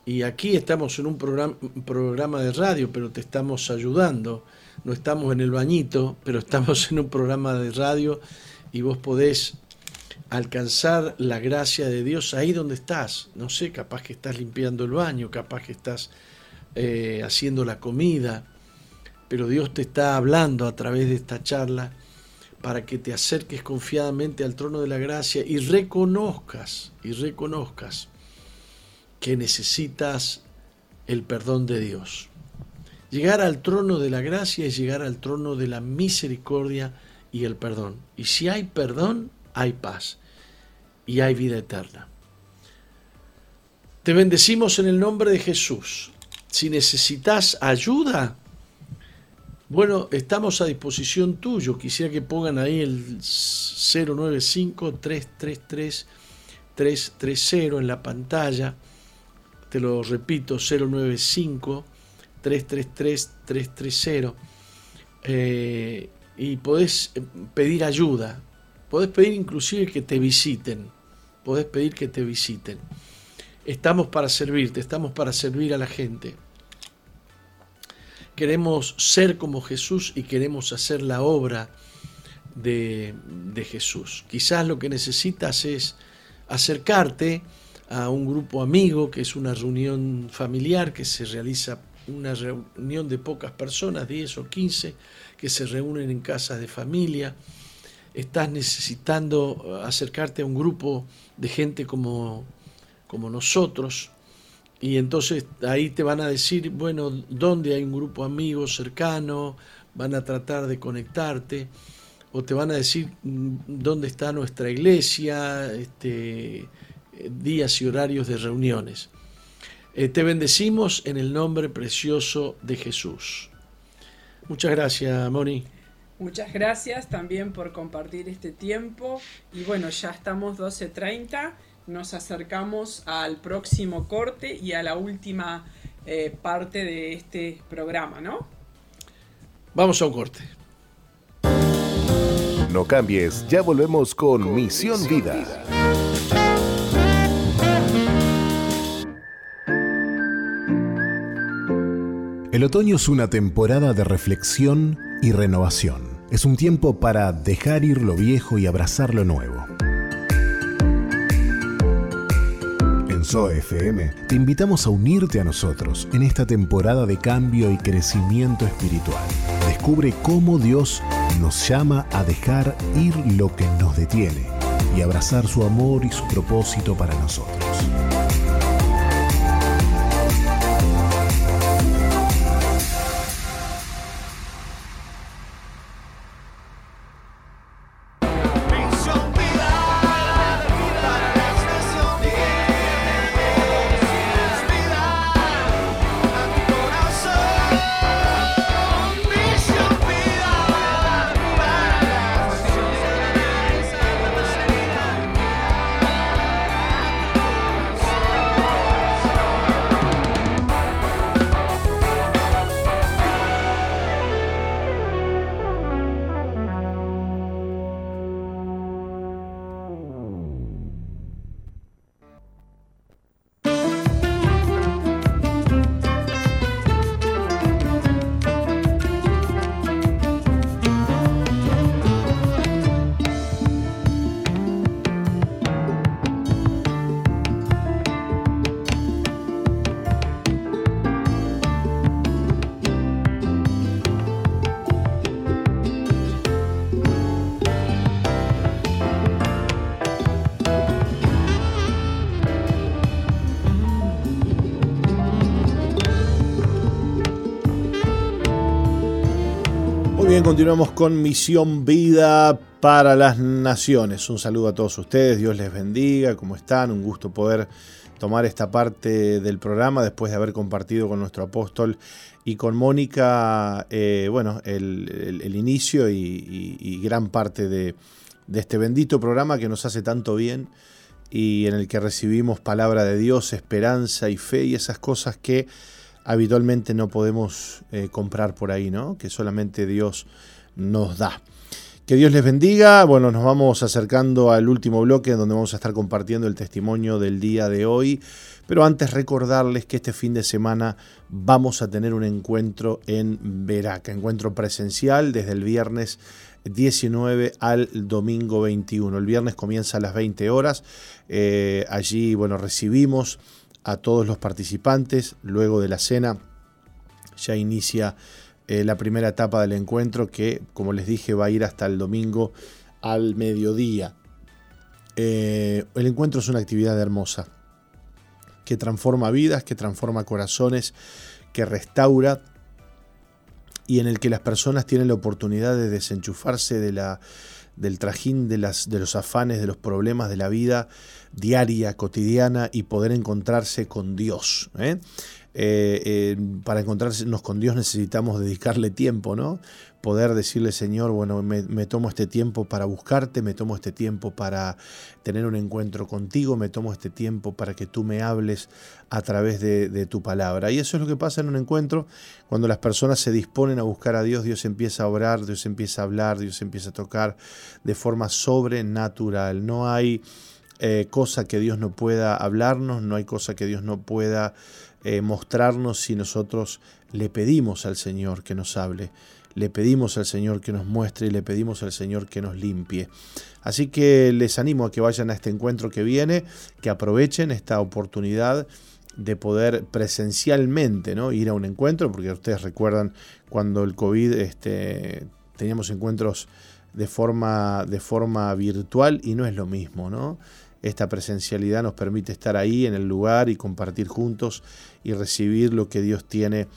Y aquí estamos en un programa, programa de radio, pero te estamos ayudando. No estamos en el bañito, pero estamos en un programa de radio y vos podés alcanzar la gracia de Dios ahí donde estás. No sé, capaz que estás limpiando el baño, capaz que estás eh, haciendo la comida, pero Dios te está hablando a través de esta charla para que te acerques confiadamente al trono de la gracia y reconozcas, y reconozcas que necesitas el perdón de Dios. Llegar al trono de la gracia es llegar al trono de la misericordia y el perdón. Y si hay perdón, hay paz y hay vida eterna. Te bendecimos en el nombre de Jesús. Si necesitas ayuda, bueno, estamos a disposición tuyo. Quisiera que pongan ahí el 095-333-330 en la pantalla. Te lo repito, 095-333-330. Eh, y podés eh, pedir ayuda. Podés pedir inclusive que te visiten. Podés pedir que te visiten. Estamos para servirte, estamos para servir a la gente. Queremos ser como Jesús y queremos hacer la obra de, Jesús. Quizás lo que necesitas es acercarte a un grupo amigo, que es una reunión familiar que se realiza, una reunión de pocas personas, 10 o 15, que se reúnen en casas de familia. Estás necesitando acercarte a un grupo de gente como, como nosotros, y entonces ahí te van a decir, bueno, dónde hay un grupo amigo cercano, van a tratar de conectarte, o te van a decir mm, dónde está nuestra iglesia, este, días y horarios de reuniones. Eh, te bendecimos en el nombre precioso de Jesús. Muchas gracias, Moni. Muchas gracias también por compartir este tiempo. Y bueno, ya estamos 12.30 nos acercamos al próximo corte y a la última eh, parte de este programa, ¿no? Vamos a un corte. No cambies, ya volvemos con, Misión, Vida. Vida. El otoño es una temporada de reflexión y renovación. Es un tiempo para dejar ir lo viejo y abrazar lo nuevo. FM, te invitamos a unirte a nosotros en esta temporada de cambio y crecimiento espiritual. Descubre cómo Dios nos llama a dejar ir lo que nos detiene y abrazar su amor y su propósito para nosotros. Continuamos con Misión Vida para las Naciones. Un saludo a todos ustedes, Dios les bendiga, ¿cómo están? Un gusto poder tomar esta parte del programa después de haber compartido con nuestro apóstol y con Mónica, eh, bueno, el, inicio y, gran parte de, de este bendito programa que nos hace tanto bien y en el que recibimos palabra de Dios, esperanza y fe y esas cosas que habitualmente no podemos eh, comprar por ahí, ¿no? Que solamente Dios nos da. Que Dios les bendiga. Bueno, nos vamos acercando al último bloque donde vamos a estar compartiendo el testimonio del día de hoy. Pero antes recordarles que este fin de semana vamos a tener un encuentro en Veraca, encuentro presencial desde el viernes 19 al domingo 21. El viernes comienza a las 20 horas. Eh, allí, bueno, recibimos a todos los participantes. Luego de la cena ya inicia eh, la primera etapa del encuentro que, como les dije, va a ir hasta el domingo al mediodía. Eh, el encuentro es una actividad hermosa que transforma vidas, que transforma corazones, que restaura y en el que las personas tienen la oportunidad de desenchufarse de la, del trajín de, las, de los afanes, de los problemas de la vida diaria, cotidiana y poder encontrarse con Dios. ¿eh? Eh, para encontrarnos con Dios necesitamos dedicarle tiempo, ¿no? Poder decirle, Señor, bueno, me, tomo este tiempo para buscarte, me tomo este tiempo para tener un encuentro contigo, me tomo este tiempo para que tú me hables a través de, de tu palabra. Y eso es lo que pasa en un encuentro, cuando las personas se disponen a buscar a Dios, Dios empieza a orar, Dios empieza a hablar, Dios empieza a tocar de forma sobrenatural. No hay eh, cosa que Dios no pueda hablarnos, no hay cosa que Dios no pueda eh, mostrarnos si nosotros le pedimos al Señor que nos hable, le pedimos al Señor que nos muestre y le pedimos al Señor que nos limpie. Así que les animo a que vayan a este encuentro que viene, que aprovechen esta oportunidad de poder presencialmente ¿no? ir a un encuentro, porque ustedes recuerdan cuando el COVID este, teníamos encuentros de forma, de forma virtual y no es lo mismo, ¿no? Esta presencialidad nos permite estar ahí en el lugar y compartir juntos y recibir lo que Dios tiene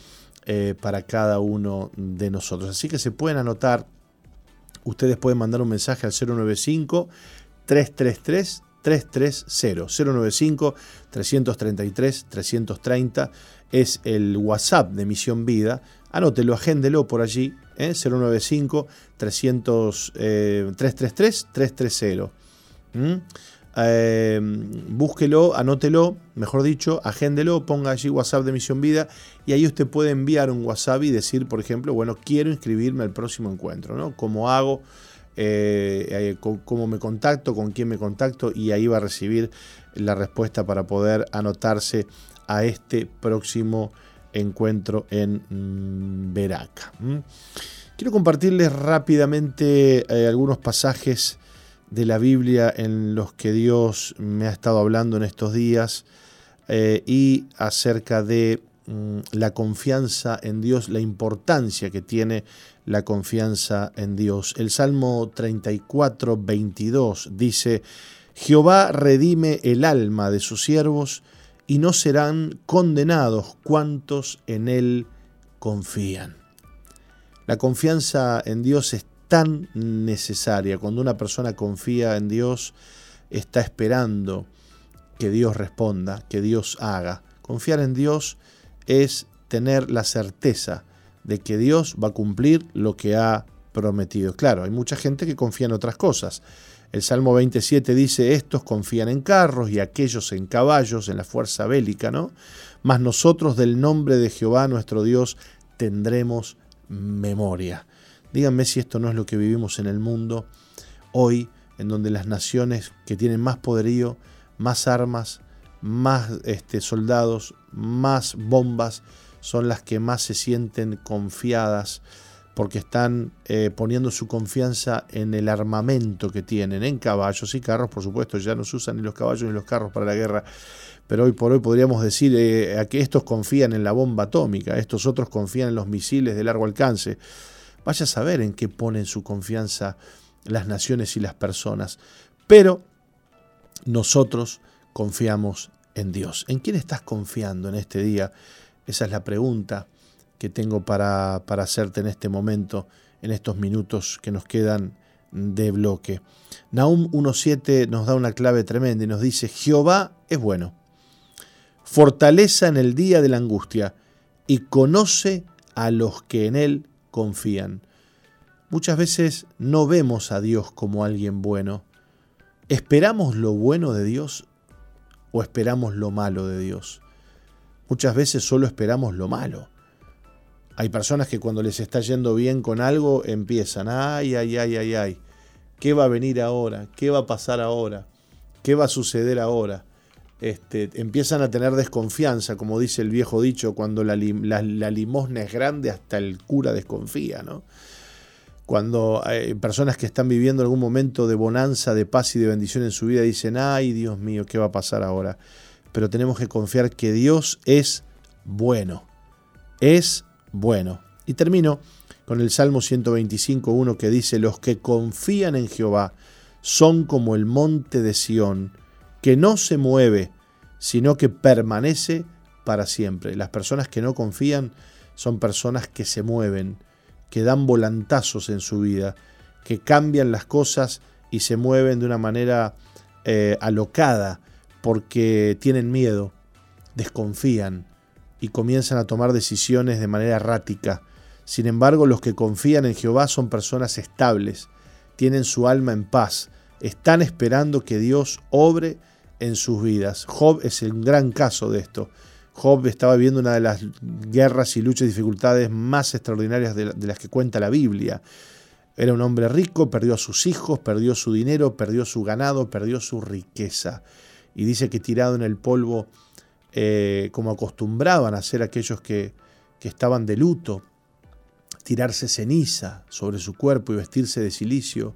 eh, para cada uno de nosotros. Así que se pueden anotar, ustedes pueden mandar un mensaje al 095 333 330 095 333 330 es el WhatsApp de Misión Vida. Anótelo, agéndelo por allí, ¿eh? 095 300, 333 330. Eh, búsquelo, anótelo, mejor dicho, agéndelo, ponga allí WhatsApp de Misión Vida y ahí usted puede enviar un WhatsApp y decir, por ejemplo, bueno, quiero inscribirme al próximo encuentro, ¿no? ¿Cómo hago? Eh, eh, cómo me contacto, con quién me contacto y ahí va a recibir la respuesta para poder anotarse a este próximo encuentro en mm, Veraca. Quiero compartirles rápidamente algunos pasajes de la Biblia en los que Dios me ha estado hablando en estos días eh, y acerca de mm, la confianza en Dios, la importancia que tiene la confianza en Dios. El Salmo 34, 22 dice, Jehová redime el alma de sus siervos y no serán condenados cuantos en él confían. La confianza en Dios tan necesaria. Cuando una persona confía en Dios, está esperando que Dios responda, que Dios haga. Confiar en Dios es tener la certeza de que Dios va a cumplir lo que ha prometido. Claro, hay mucha gente que confía en otras cosas. El Salmo 27 dice, estos confían en carros y aquellos en caballos, en la fuerza bélica, ¿no? Mas nosotros del nombre de Jehová nuestro Dios tendremos memoria. Díganme si esto no es lo que vivimos en el mundo hoy, en donde las naciones que tienen más poderío, más armas, más este, soldados, más bombas, son las que más se sienten confiadas porque están eh, poniendo su confianza en el armamento que tienen, en caballos y carros, por supuesto, ya no se usan ni los caballos ni los carros para la guerra, pero hoy por hoy podríamos decir eh, a que estos confían en la bomba atómica, estos otros confían en los misiles de largo alcance, Vaya a saber en qué ponen su confianza las naciones y las personas. Pero nosotros confiamos en Dios. ¿En quién estás confiando en este día? Esa es la pregunta que tengo para, para hacerte en este momento, en estos minutos que nos quedan de bloque. Nahum 1.7 nos da una clave tremenda y nos dice, Jehová es bueno. fortaleza en el día de la angustia y conoce a los que en Él confían. Muchas veces no vemos a Dios como alguien bueno. ¿Esperamos lo bueno de Dios o esperamos lo malo de Dios? Muchas veces solo esperamos lo malo. Hay personas que cuando les está yendo bien con algo empiezan, ay, ay, ay, ay, ay, ¿qué va a venir ahora? ¿Qué va a pasar ahora? ¿Qué va a suceder ahora? Este, empiezan a tener desconfianza, como dice el viejo dicho, cuando la, limosna es grande, hasta el cura desconfía, ¿no? Cuando hay personas que están viviendo algún momento de bonanza, de paz y de bendición en su vida dicen, ay Dios mío, ¿qué va a pasar ahora? Pero tenemos que confiar que Dios es bueno, es bueno. Y termino con el Salmo 125.1 que dice, los que confían en Jehová son como el monte de Sión, que no se mueve, sino que permanece para siempre. Las personas que no confían son personas que se mueven, que dan volantazos en su vida, que cambian las cosas y se mueven de una manera eh, alocada porque tienen miedo, desconfían, y comienzan a tomar decisiones de manera errática. Sin embargo, los que confían en Jehová son personas estables, tienen su alma en paz, están esperando que Dios obre en sus vidas. Job es el gran caso de esto. Job estaba viviendo una de las guerras y luchas y dificultades más extraordinarias de, las que cuenta la Biblia. Era un hombre rico, perdió a sus hijos, perdió su dinero, perdió su ganado, perdió su riqueza. Y dice que tirado en el polvo eh, como acostumbraban a hacer aquellos que, que estaban de luto, tirarse ceniza sobre su cuerpo y vestirse de silicio.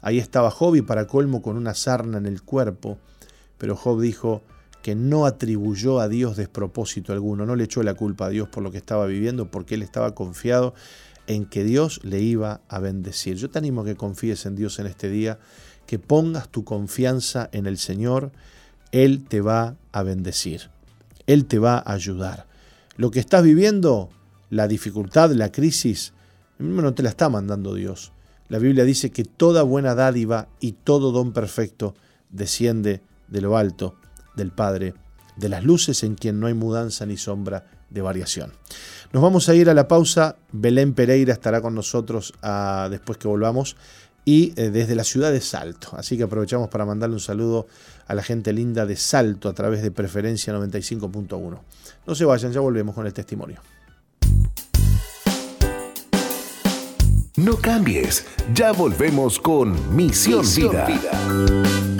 Ahí estaba Job y para colmo con una sarna en el cuerpo, pero Job dijo que no atribuyó a Dios despropósito alguno, no le echó la culpa a Dios por lo que estaba viviendo, porque él estaba confiado en que Dios le iba a bendecir. Yo te animo a que confíes en Dios en este día, que pongas tu confianza en el Señor, Él te va a bendecir. Él te va a ayudar. Lo que estás viviendo, la dificultad, la crisis, no te la está mandando Dios. La Biblia dice que toda buena dádiva y todo don perfecto desciende de lo alto, del Padre, de las luces en quien no hay mudanza ni sombra de variación. Nos vamos a ir a la pausa. Belén Pereira estará con nosotros ah, después que volvamos y eh, desde la ciudad de Salto. Así que aprovechamos para mandarle un saludo a la gente linda de Salto a través de Preferencia 95.1. No se vayan, ya volvemos con el testimonio. No cambies, ya volvemos con Misión, Vida.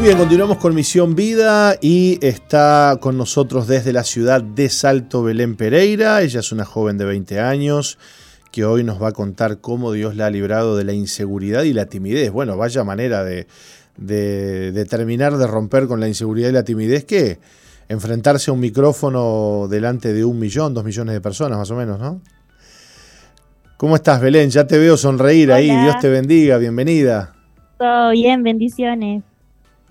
Muy bien, continuamos con Misión Vida y está con nosotros desde la ciudad de Salto Belén Pereira. Ella es una joven de 20 años que hoy nos va a contar cómo Dios la ha librado de la inseguridad y la timidez. Bueno, vaya manera de, de, terminar de romper con la inseguridad y la timidez que enfrentarse a un micrófono delante de un millón, dos millones de personas más o menos, ¿no? ¿Cómo estás, Belén? Ya te veo sonreír ahí. Dios te bendiga. Bienvenida. Todo bien, bendiciones.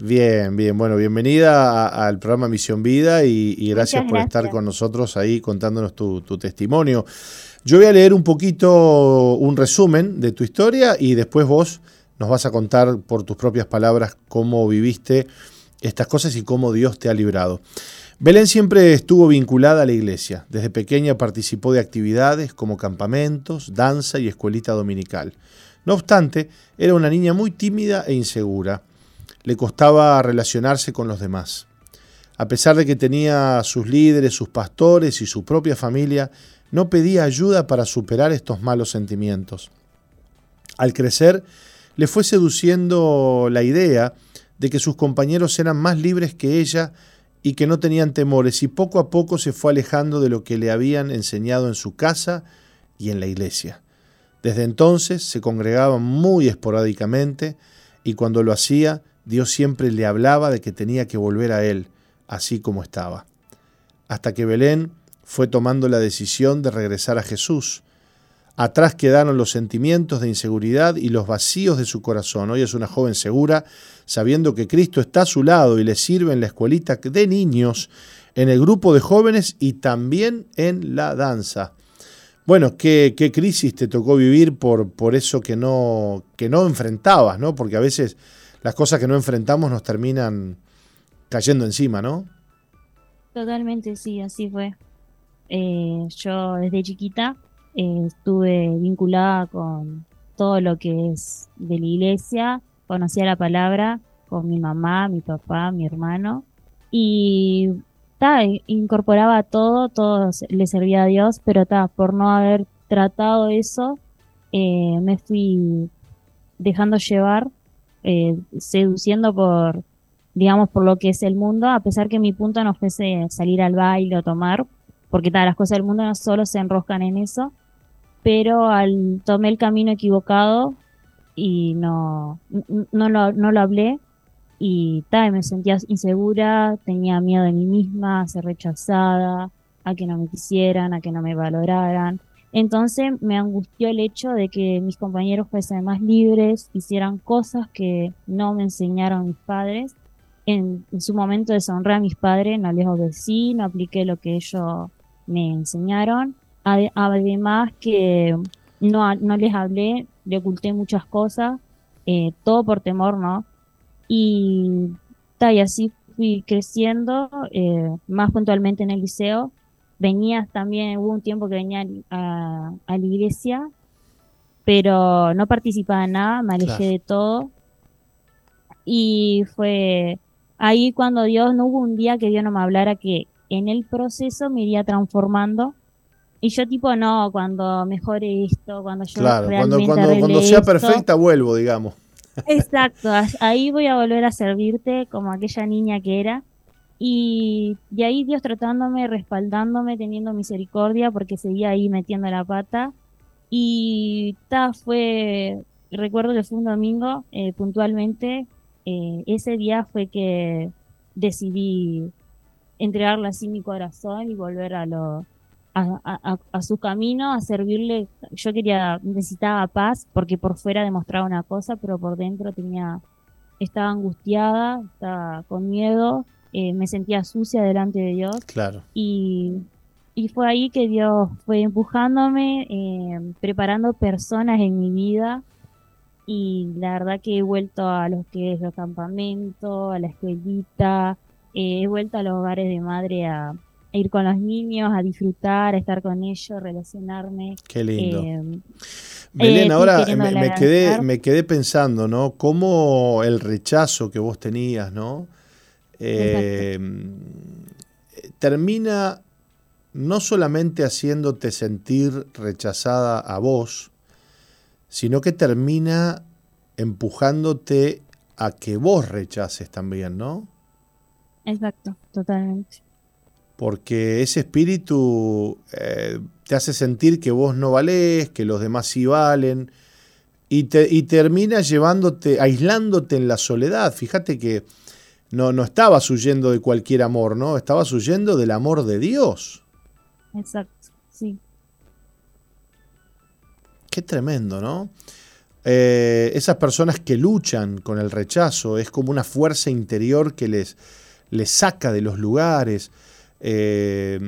Bien, bien. Bueno, bienvenida al programa Misión Vida y, gracias por estar con nosotros ahí contándonos tu, testimonio. Yo voy a leer un poquito un resumen de tu historia y después vos nos vas a contar por tus propias palabras cómo viviste estas cosas y cómo Dios te ha librado. Belén siempre estuvo vinculada a la iglesia. Desde pequeña participó de actividades como campamentos, danza y escuelita dominical. No obstante, era una niña muy tímida e insegura le costaba relacionarse con los demás. A pesar de que tenía sus líderes, sus pastores y su propia familia, no pedía ayuda para superar estos malos sentimientos. Al crecer, le fue seduciendo la idea de que sus compañeros eran más libres que ella y que no tenían temores, y poco a poco se fue alejando de lo que le habían enseñado en su casa y en la iglesia. Desde entonces se congregaba muy esporádicamente y cuando lo hacía Dios siempre le hablaba de que tenía que volver a Él, así como estaba. Hasta que Belén fue tomando la decisión de regresar a Jesús. Atrás quedaron los sentimientos de inseguridad y los vacíos de su corazón. Hoy es una joven segura, sabiendo que Cristo está a su lado y le sirve en la escuelita de niños, en el grupo de jóvenes y también en la danza. Bueno, ¿qué, crisis te tocó vivir por, por eso que no, que no enfrentabas, ¿no? Porque a veces las cosas que no enfrentamos nos terminan cayendo encima, ¿no? Totalmente, sí, así fue. Eh, yo desde chiquita eh, estuve vinculada con todo lo que es de la iglesia, conocía la palabra con mi mamá, mi papá, mi hermano y ta, incorporaba todo, todo le servía a Dios, pero ta, por no haber tratado eso, eh, me fui dejando llevar eh, seduciendo por, digamos, por lo que es el mundo, a pesar que mi punto no fuese salir al baile o tomar, porque tal, las cosas del mundo no solo se enroscan en eso, pero al tomé el camino equivocado y no, no, lo, no lo hablé y me sentía insegura, tenía miedo de mí misma, a ser rechazada, a que no me quisieran, a que no me valoraran. Entonces me angustió el hecho de que mis compañeros fuesen más libres, hicieran cosas que no me enseñaron mis padres. En, su momento deshonré a mis padres, no les obedecí, no apliqué lo que ellos me enseñaron. Además que no, no les hablé, le oculté muchas cosas, eh, todo por temor, ¿no? Y, y así fui creciendo, eh, más puntualmente en el liceo, venías también, hubo un tiempo que venía a, la iglesia, pero no participaba en nada, me alejé de todo. Y fue ahí cuando Dios, no hubo un día que Dios no me hablara que en el proceso me iría transformando. Y yo tipo, no, cuando mejore esto, cuando yo claro, cuando, cuando, cuando sea perfecta vuelvo, digamos. Exacto, ahí voy a volver a servirte como aquella niña que era. Y de ahí Dios tratándome, respaldándome, teniendo misericordia, porque seguía ahí metiendo la pata. Y ta, fue, recuerdo que fue un domingo, eh, puntualmente, eh, ese día fue que decidí entregarle así mi corazón y volver a lo, a, a, su camino, a servirle. Yo quería, necesitaba paz, porque por fuera demostraba una cosa, pero por dentro tenía, estaba angustiada, estaba con miedo eh, me sentía sucia delante de Dios. Claro. Y, fue ahí que Dios fue empujándome, eh, preparando personas en mi vida. Y la verdad que he vuelto a los que es los campamentos, a la escuelita, eh, he vuelto a los hogares de madre a, ir con los niños, a disfrutar, a estar con ellos, relacionarme. Qué lindo. Belén, ahora me, quedé, me quedé pensando, ¿no? Cómo el rechazo que vos tenías, ¿no? Eh, termina no solamente haciéndote sentir rechazada a vos, sino que termina empujándote a que vos rechaces también, ¿no? Exacto, totalmente. Porque ese espíritu eh, te hace sentir que vos no valés, que los demás sí valen, y, te, y termina llevándote, aislándote en la soledad. Fíjate que no, no estabas huyendo de cualquier amor, ¿no? Estabas huyendo del amor de Dios. Exacto, sí. Qué tremendo, ¿no? Eh, esas personas que luchan con el rechazo es como una fuerza interior que les, les saca de los lugares, eh,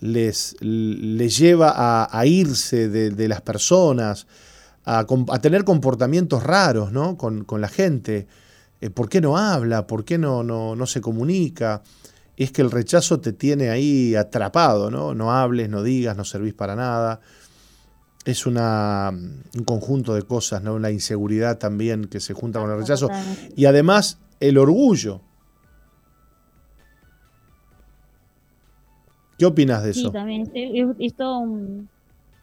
les, les, lleva a, irse de, las personas, a, tener comportamientos raros ¿no? con, la gente. Eh, ¿Por qué no habla? ¿Por qué no, no, no, se comunica? Es que el rechazo te tiene ahí atrapado, ¿no? No hables, no digas, no servís para nada es una, un conjunto de cosas, ¿no? La inseguridad también que se junta con el rechazo. Y además el orgullo. ¿Qué opinas de eso? Sí, también es, todo un,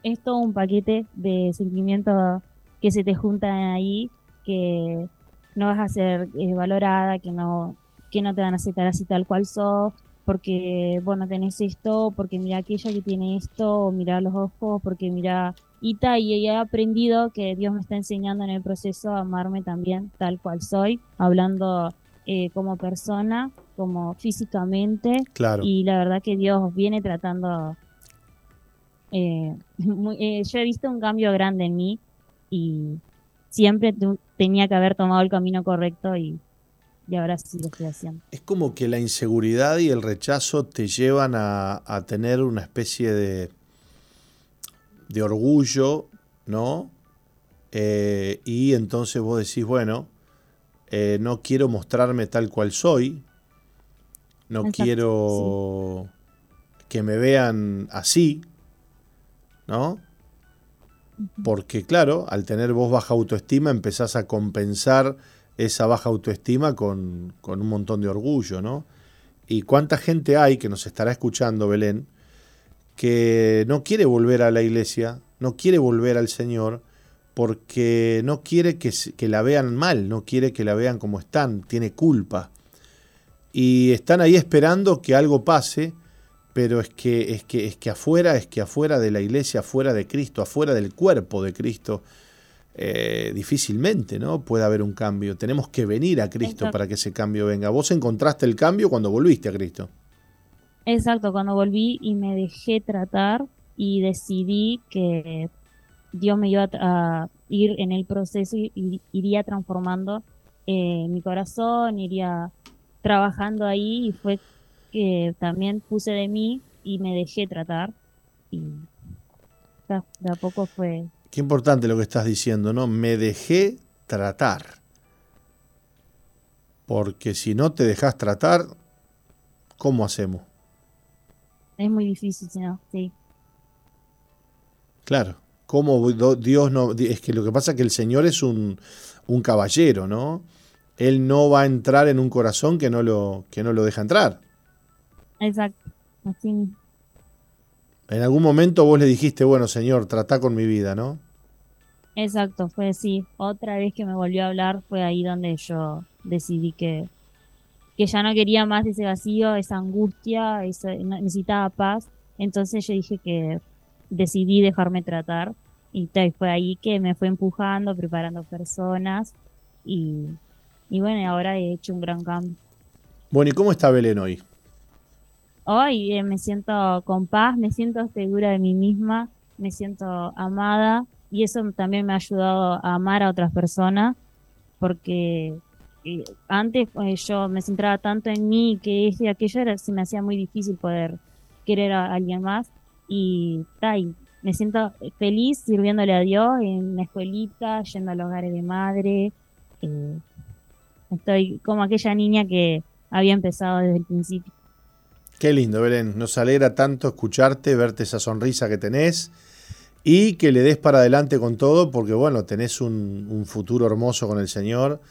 es todo un paquete de sentimientos que se te juntan ahí, que no vas a ser eh, valorada, que no, que no te van a aceptar así tal cual sos, porque, bueno, tenés esto, porque mira aquella que tiene esto, o mira los ojos, porque mira y, y he aprendido que Dios me está enseñando en el proceso a amarme también tal cual soy, hablando eh, como persona, como físicamente. Claro. Y la verdad que Dios viene tratando. Eh, eh, yo he visto un cambio grande en mí y siempre tenía que haber tomado el camino correcto y, y ahora sí lo estoy haciendo. Es como que la inseguridad y el rechazo te llevan a tener una especie de de orgullo, ¿no? Eh, y entonces vos decís, bueno, eh, no quiero mostrarme tal cual soy, no quiero que me vean así, ¿no? Porque claro, al tener vos baja autoestima empezás a compensar esa baja autoestima con, con un montón de orgullo, ¿no? ¿Y cuánta gente hay que nos estará escuchando, Belén, que no quiere volver a la iglesia, no quiere volver al Señor, porque no quiere que, que, la vean mal, no quiere que la vean como están, tiene culpa. Y están ahí esperando que algo pase, pero es que, es que, es que afuera, es que afuera de la iglesia, afuera de Cristo, afuera del cuerpo de Cristo, eh, difícilmente ¿no? puede haber un cambio. Tenemos que venir a Cristo para que ese cambio venga. Vos encontraste el cambio cuando volviste a Cristo. Exacto, cuando volví y me dejé tratar y decidí que Dios me iba a, ir en el proceso y, iría transformando eh, mi corazón, iría trabajando ahí y fue que también puse de mí y me dejé tratar y de a poco fue... Qué importante lo que estás diciendo, ¿no? Me dejé tratar. Porque si no te dejas tratar, ¿cómo hacemos? Es muy difícil, ¿no? Sí. Claro. ¿Cómo Dios no.? Es que lo que pasa es que el Señor es un, un caballero, ¿no? Él no va a entrar en un corazón que no lo, que no lo deja entrar. Exacto. Así En algún momento vos le dijiste, bueno, Señor, trata con mi vida, ¿no? Exacto, fue así. Otra vez que me volvió a hablar fue ahí donde yo decidí que que ya no quería más ese vacío, esa angustia, necesitaba paz. Entonces yo dije que decidí dejarme tratar y fue ahí que me fue empujando, preparando personas y, y bueno, ahora he hecho un gran cambio. Bueno, ¿y cómo está Belén hoy? Hoy eh, me siento con paz, me siento segura de mí misma, me siento amada y eso también me ha ayudado a amar a otras personas porque antes eh, yo me centraba tanto en mí que ese aquello era, se me hacía muy difícil poder querer a alguien más y, me siento feliz sirviéndole a Dios en la escuelita, yendo a los hogares de madre. Eh, estoy como aquella niña que había empezado desde el principio. Qué lindo, Belén. Nos alegra tanto escucharte, verte esa sonrisa que tenés y que le des para adelante con todo, porque bueno, tenés un, un futuro hermoso con el Señor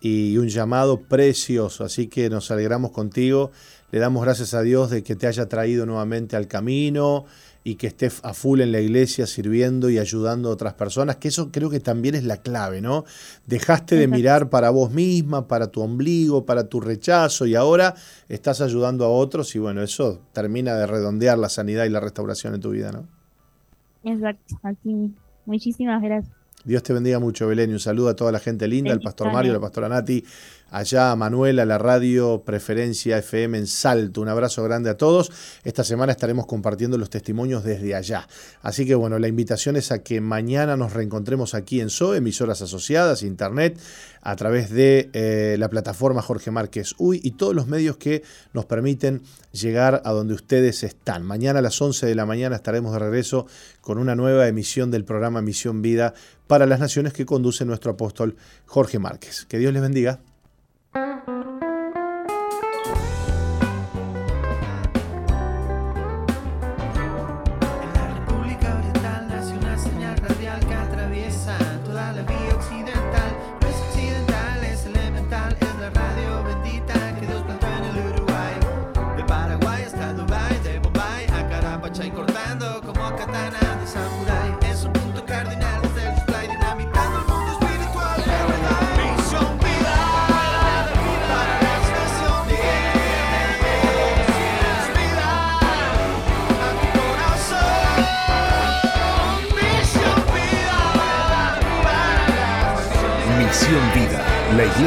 y un llamado precioso. Así que nos alegramos contigo. Le damos gracias a Dios de que te haya traído nuevamente al camino y que esté a full en la iglesia sirviendo y ayudando a otras personas, que eso creo que también es la clave, ¿no? Dejaste de mirar para vos misma, para tu ombligo, para tu rechazo y ahora estás ayudando a otros y bueno, eso termina de redondear la sanidad y la restauración en tu vida, ¿no? Exacto, así. Muchísimas gracias. Dios te bendiga mucho, Belén. Un saludo a toda la gente linda, al pastor Mario, la pastora Nati, allá a Manuela, la radio Preferencia FM en Salto. Un abrazo grande a todos. Esta semana estaremos compartiendo los testimonios desde allá. Así que bueno, la invitación es a que mañana nos reencontremos aquí en SOE, emisoras asociadas, internet, a través de eh, la plataforma Jorge Márquez Uy y todos los medios que nos permiten llegar a donde ustedes están. Mañana a las 11 de la mañana estaremos de regreso con una nueva emisión del programa Misión Vida para las Naciones que conduce nuestro apóstol Jorge Márquez. Que Dios les bendiga. 嗯